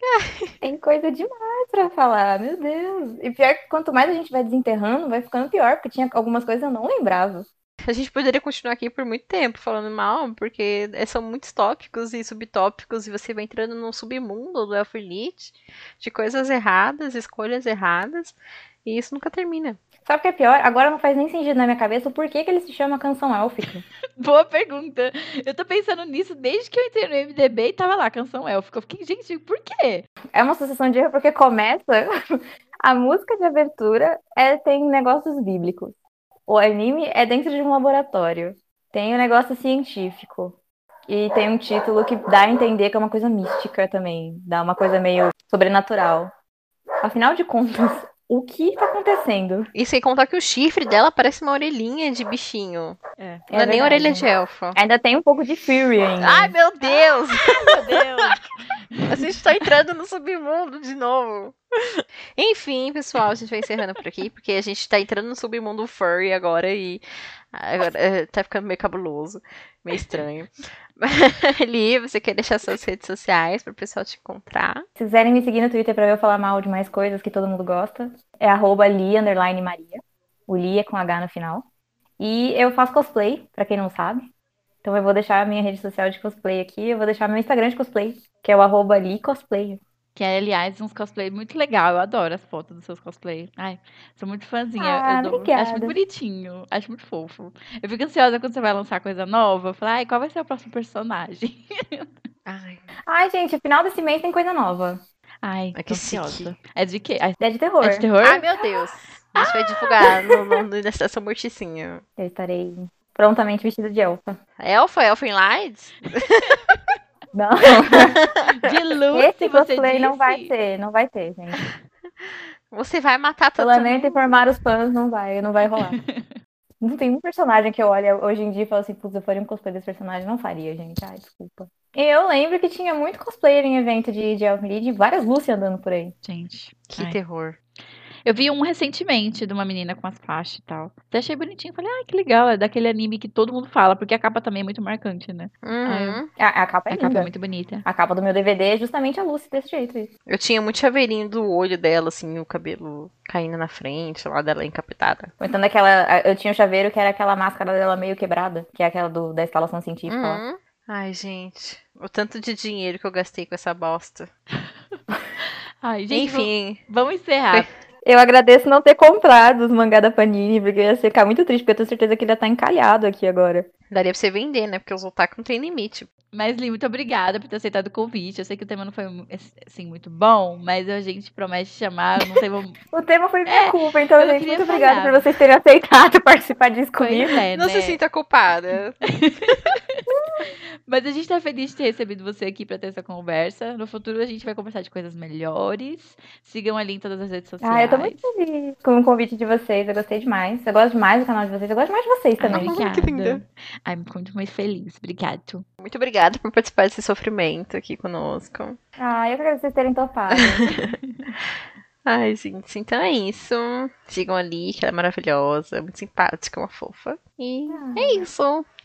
[LAUGHS] Tem coisa demais pra falar, meu Deus. E pior que quanto mais a gente vai desenterrando, vai ficando pior, porque tinha algumas coisas que eu não lembrava. A gente poderia continuar aqui por muito tempo falando mal, porque é- são muitos tópicos e subtópicos, e você vai entrando num submundo do Elfilite, de coisas erradas, escolhas erradas, e isso nunca termina. Sabe o que é pior? Agora não faz nem sentido na minha cabeça o porquê que ele se chama canção élfica. [LAUGHS] Boa pergunta. Eu tô pensando nisso desde que eu entrei no MDB e tava lá, canção élfica. Eu fiquei, gente, por quê? É uma sucessão de erro porque começa. [LAUGHS] A música de abertura é, tem negócios bíblicos. O anime é dentro de um laboratório. Tem um negócio científico. E tem um título que dá a entender que é uma coisa mística também. Dá uma coisa meio sobrenatural. Afinal de contas, o que tá acontecendo? E sem contar que o chifre dela parece uma orelhinha de bichinho. É. Não é, nem verdade. orelha de elfo. Ainda tem um pouco de Fury ainda. Ai, meu Deus! [LAUGHS] Meu Deus. A gente tá entrando no submundo de novo. Enfim, pessoal, a gente vai encerrando por aqui, porque a gente tá entrando no submundo furry agora e agora é, tá ficando meio cabuloso, meio estranho. [LAUGHS] Li, você quer deixar suas redes sociais pro pessoal te encontrar? Se quiserem me seguir no Twitter pra eu falar mal de mais coisas que todo mundo gosta, é arroba Li Maria. O Li é com H no final. E eu faço cosplay, pra quem não sabe. Então eu vou deixar a minha rede social de cosplay aqui, eu vou deixar meu Instagram de cosplay, que é o arroba Cosplay. Que é, aliás, uns cosplay muito legal. Eu adoro as fotos dos seus cosplay. Ai, sou muito fãzinha. Ah, eu dou- acho muito bonitinho. Acho muito fofo. Eu fico ansiosa quando você vai lançar coisa nova. Eu falo, ai, qual vai ser o próximo personagem? [LAUGHS] Ai, Ai, gente, final desse mês tem coisa nova. Ai, Ai, que ansiosa. É de quê? Ah, É de terror. É de terror? Ai, meu Deus! A gente vai divulgar no, no, na Estação Morticinha. Eu estarei prontamente vestida de elfa. Elfa? Elfen Lights? [LAUGHS] Não, [LAUGHS] De luz, esse você cosplay não vai ter, não vai ter, gente. [LAUGHS] Você vai matar todo mundo. informar os fãs, não vai, não vai rolar. [LAUGHS] Não tem um personagem que eu olho hoje em dia e falo assim, putz, eu faria um cosplay desse personagem. Não faria, gente. Ai, desculpa. E eu lembro que tinha muito cosplayer em evento de, de Lied, várias Lucy andando por aí. Gente. Que ai. terror. Eu vi um recentemente de uma menina com as faixas e tal. Até achei bonitinho. Falei, ai, que legal. É daquele anime que todo mundo fala, porque a capa também é muito marcante, né? Uhum. A, a capa é a capa é linda. muito bonita. A capa do meu DVD é justamente a Lucy desse jeito. Isso. Eu tinha muito chaveirinho do olho dela, assim, o cabelo caindo na frente, lá dela encapetada. Ou então daquela. Eu tinha o chaveiro que era aquela máscara dela meio quebrada, que é aquela do, da instalação científica lá. Uhum. Ai, gente. O tanto de dinheiro que eu gastei com essa bosta. [LAUGHS] Ai, gente, Enfim, vamos encerrar. Eu agradeço não ter comprado os mangá da Panini, porque eu ia ficar muito triste, porque eu tenho certeza que ele ia estar encalhado aqui agora. daria pra você vender, né? Porque os otaku não tem limite. Mas, Li, muito obrigada por ter aceitado o convite. Eu sei que o tema não foi, assim, muito bom, mas a gente promete chamar, não sei, vamos... [LAUGHS] O tema foi minha culpa, então, gente, muito obrigada por vocês terem aceitado [LAUGHS] participar disso comigo. É, não né? se sinta culpada. [LAUGHS] [LAUGHS] Mas a gente tá feliz de ter recebido você aqui pra ter essa conversa. No futuro a gente vai conversar de coisas melhores. Sigam ali em todas as redes sociais. Ah, eu tô muito feliz com o convite de vocês, eu gostei demais. Eu gosto demais do canal de vocês, eu gosto mais de vocês também. Ai, que linda. obrigada. Ai, muito mais feliz. Obrigado. Muito obrigada por participar desse sofrimento aqui conosco. Ah, eu quero vocês terem topado. [LAUGHS] Ai, gente, então é isso. Sigam ali, que ela é maravilhosa, muito simpática, uma fofa. E é isso.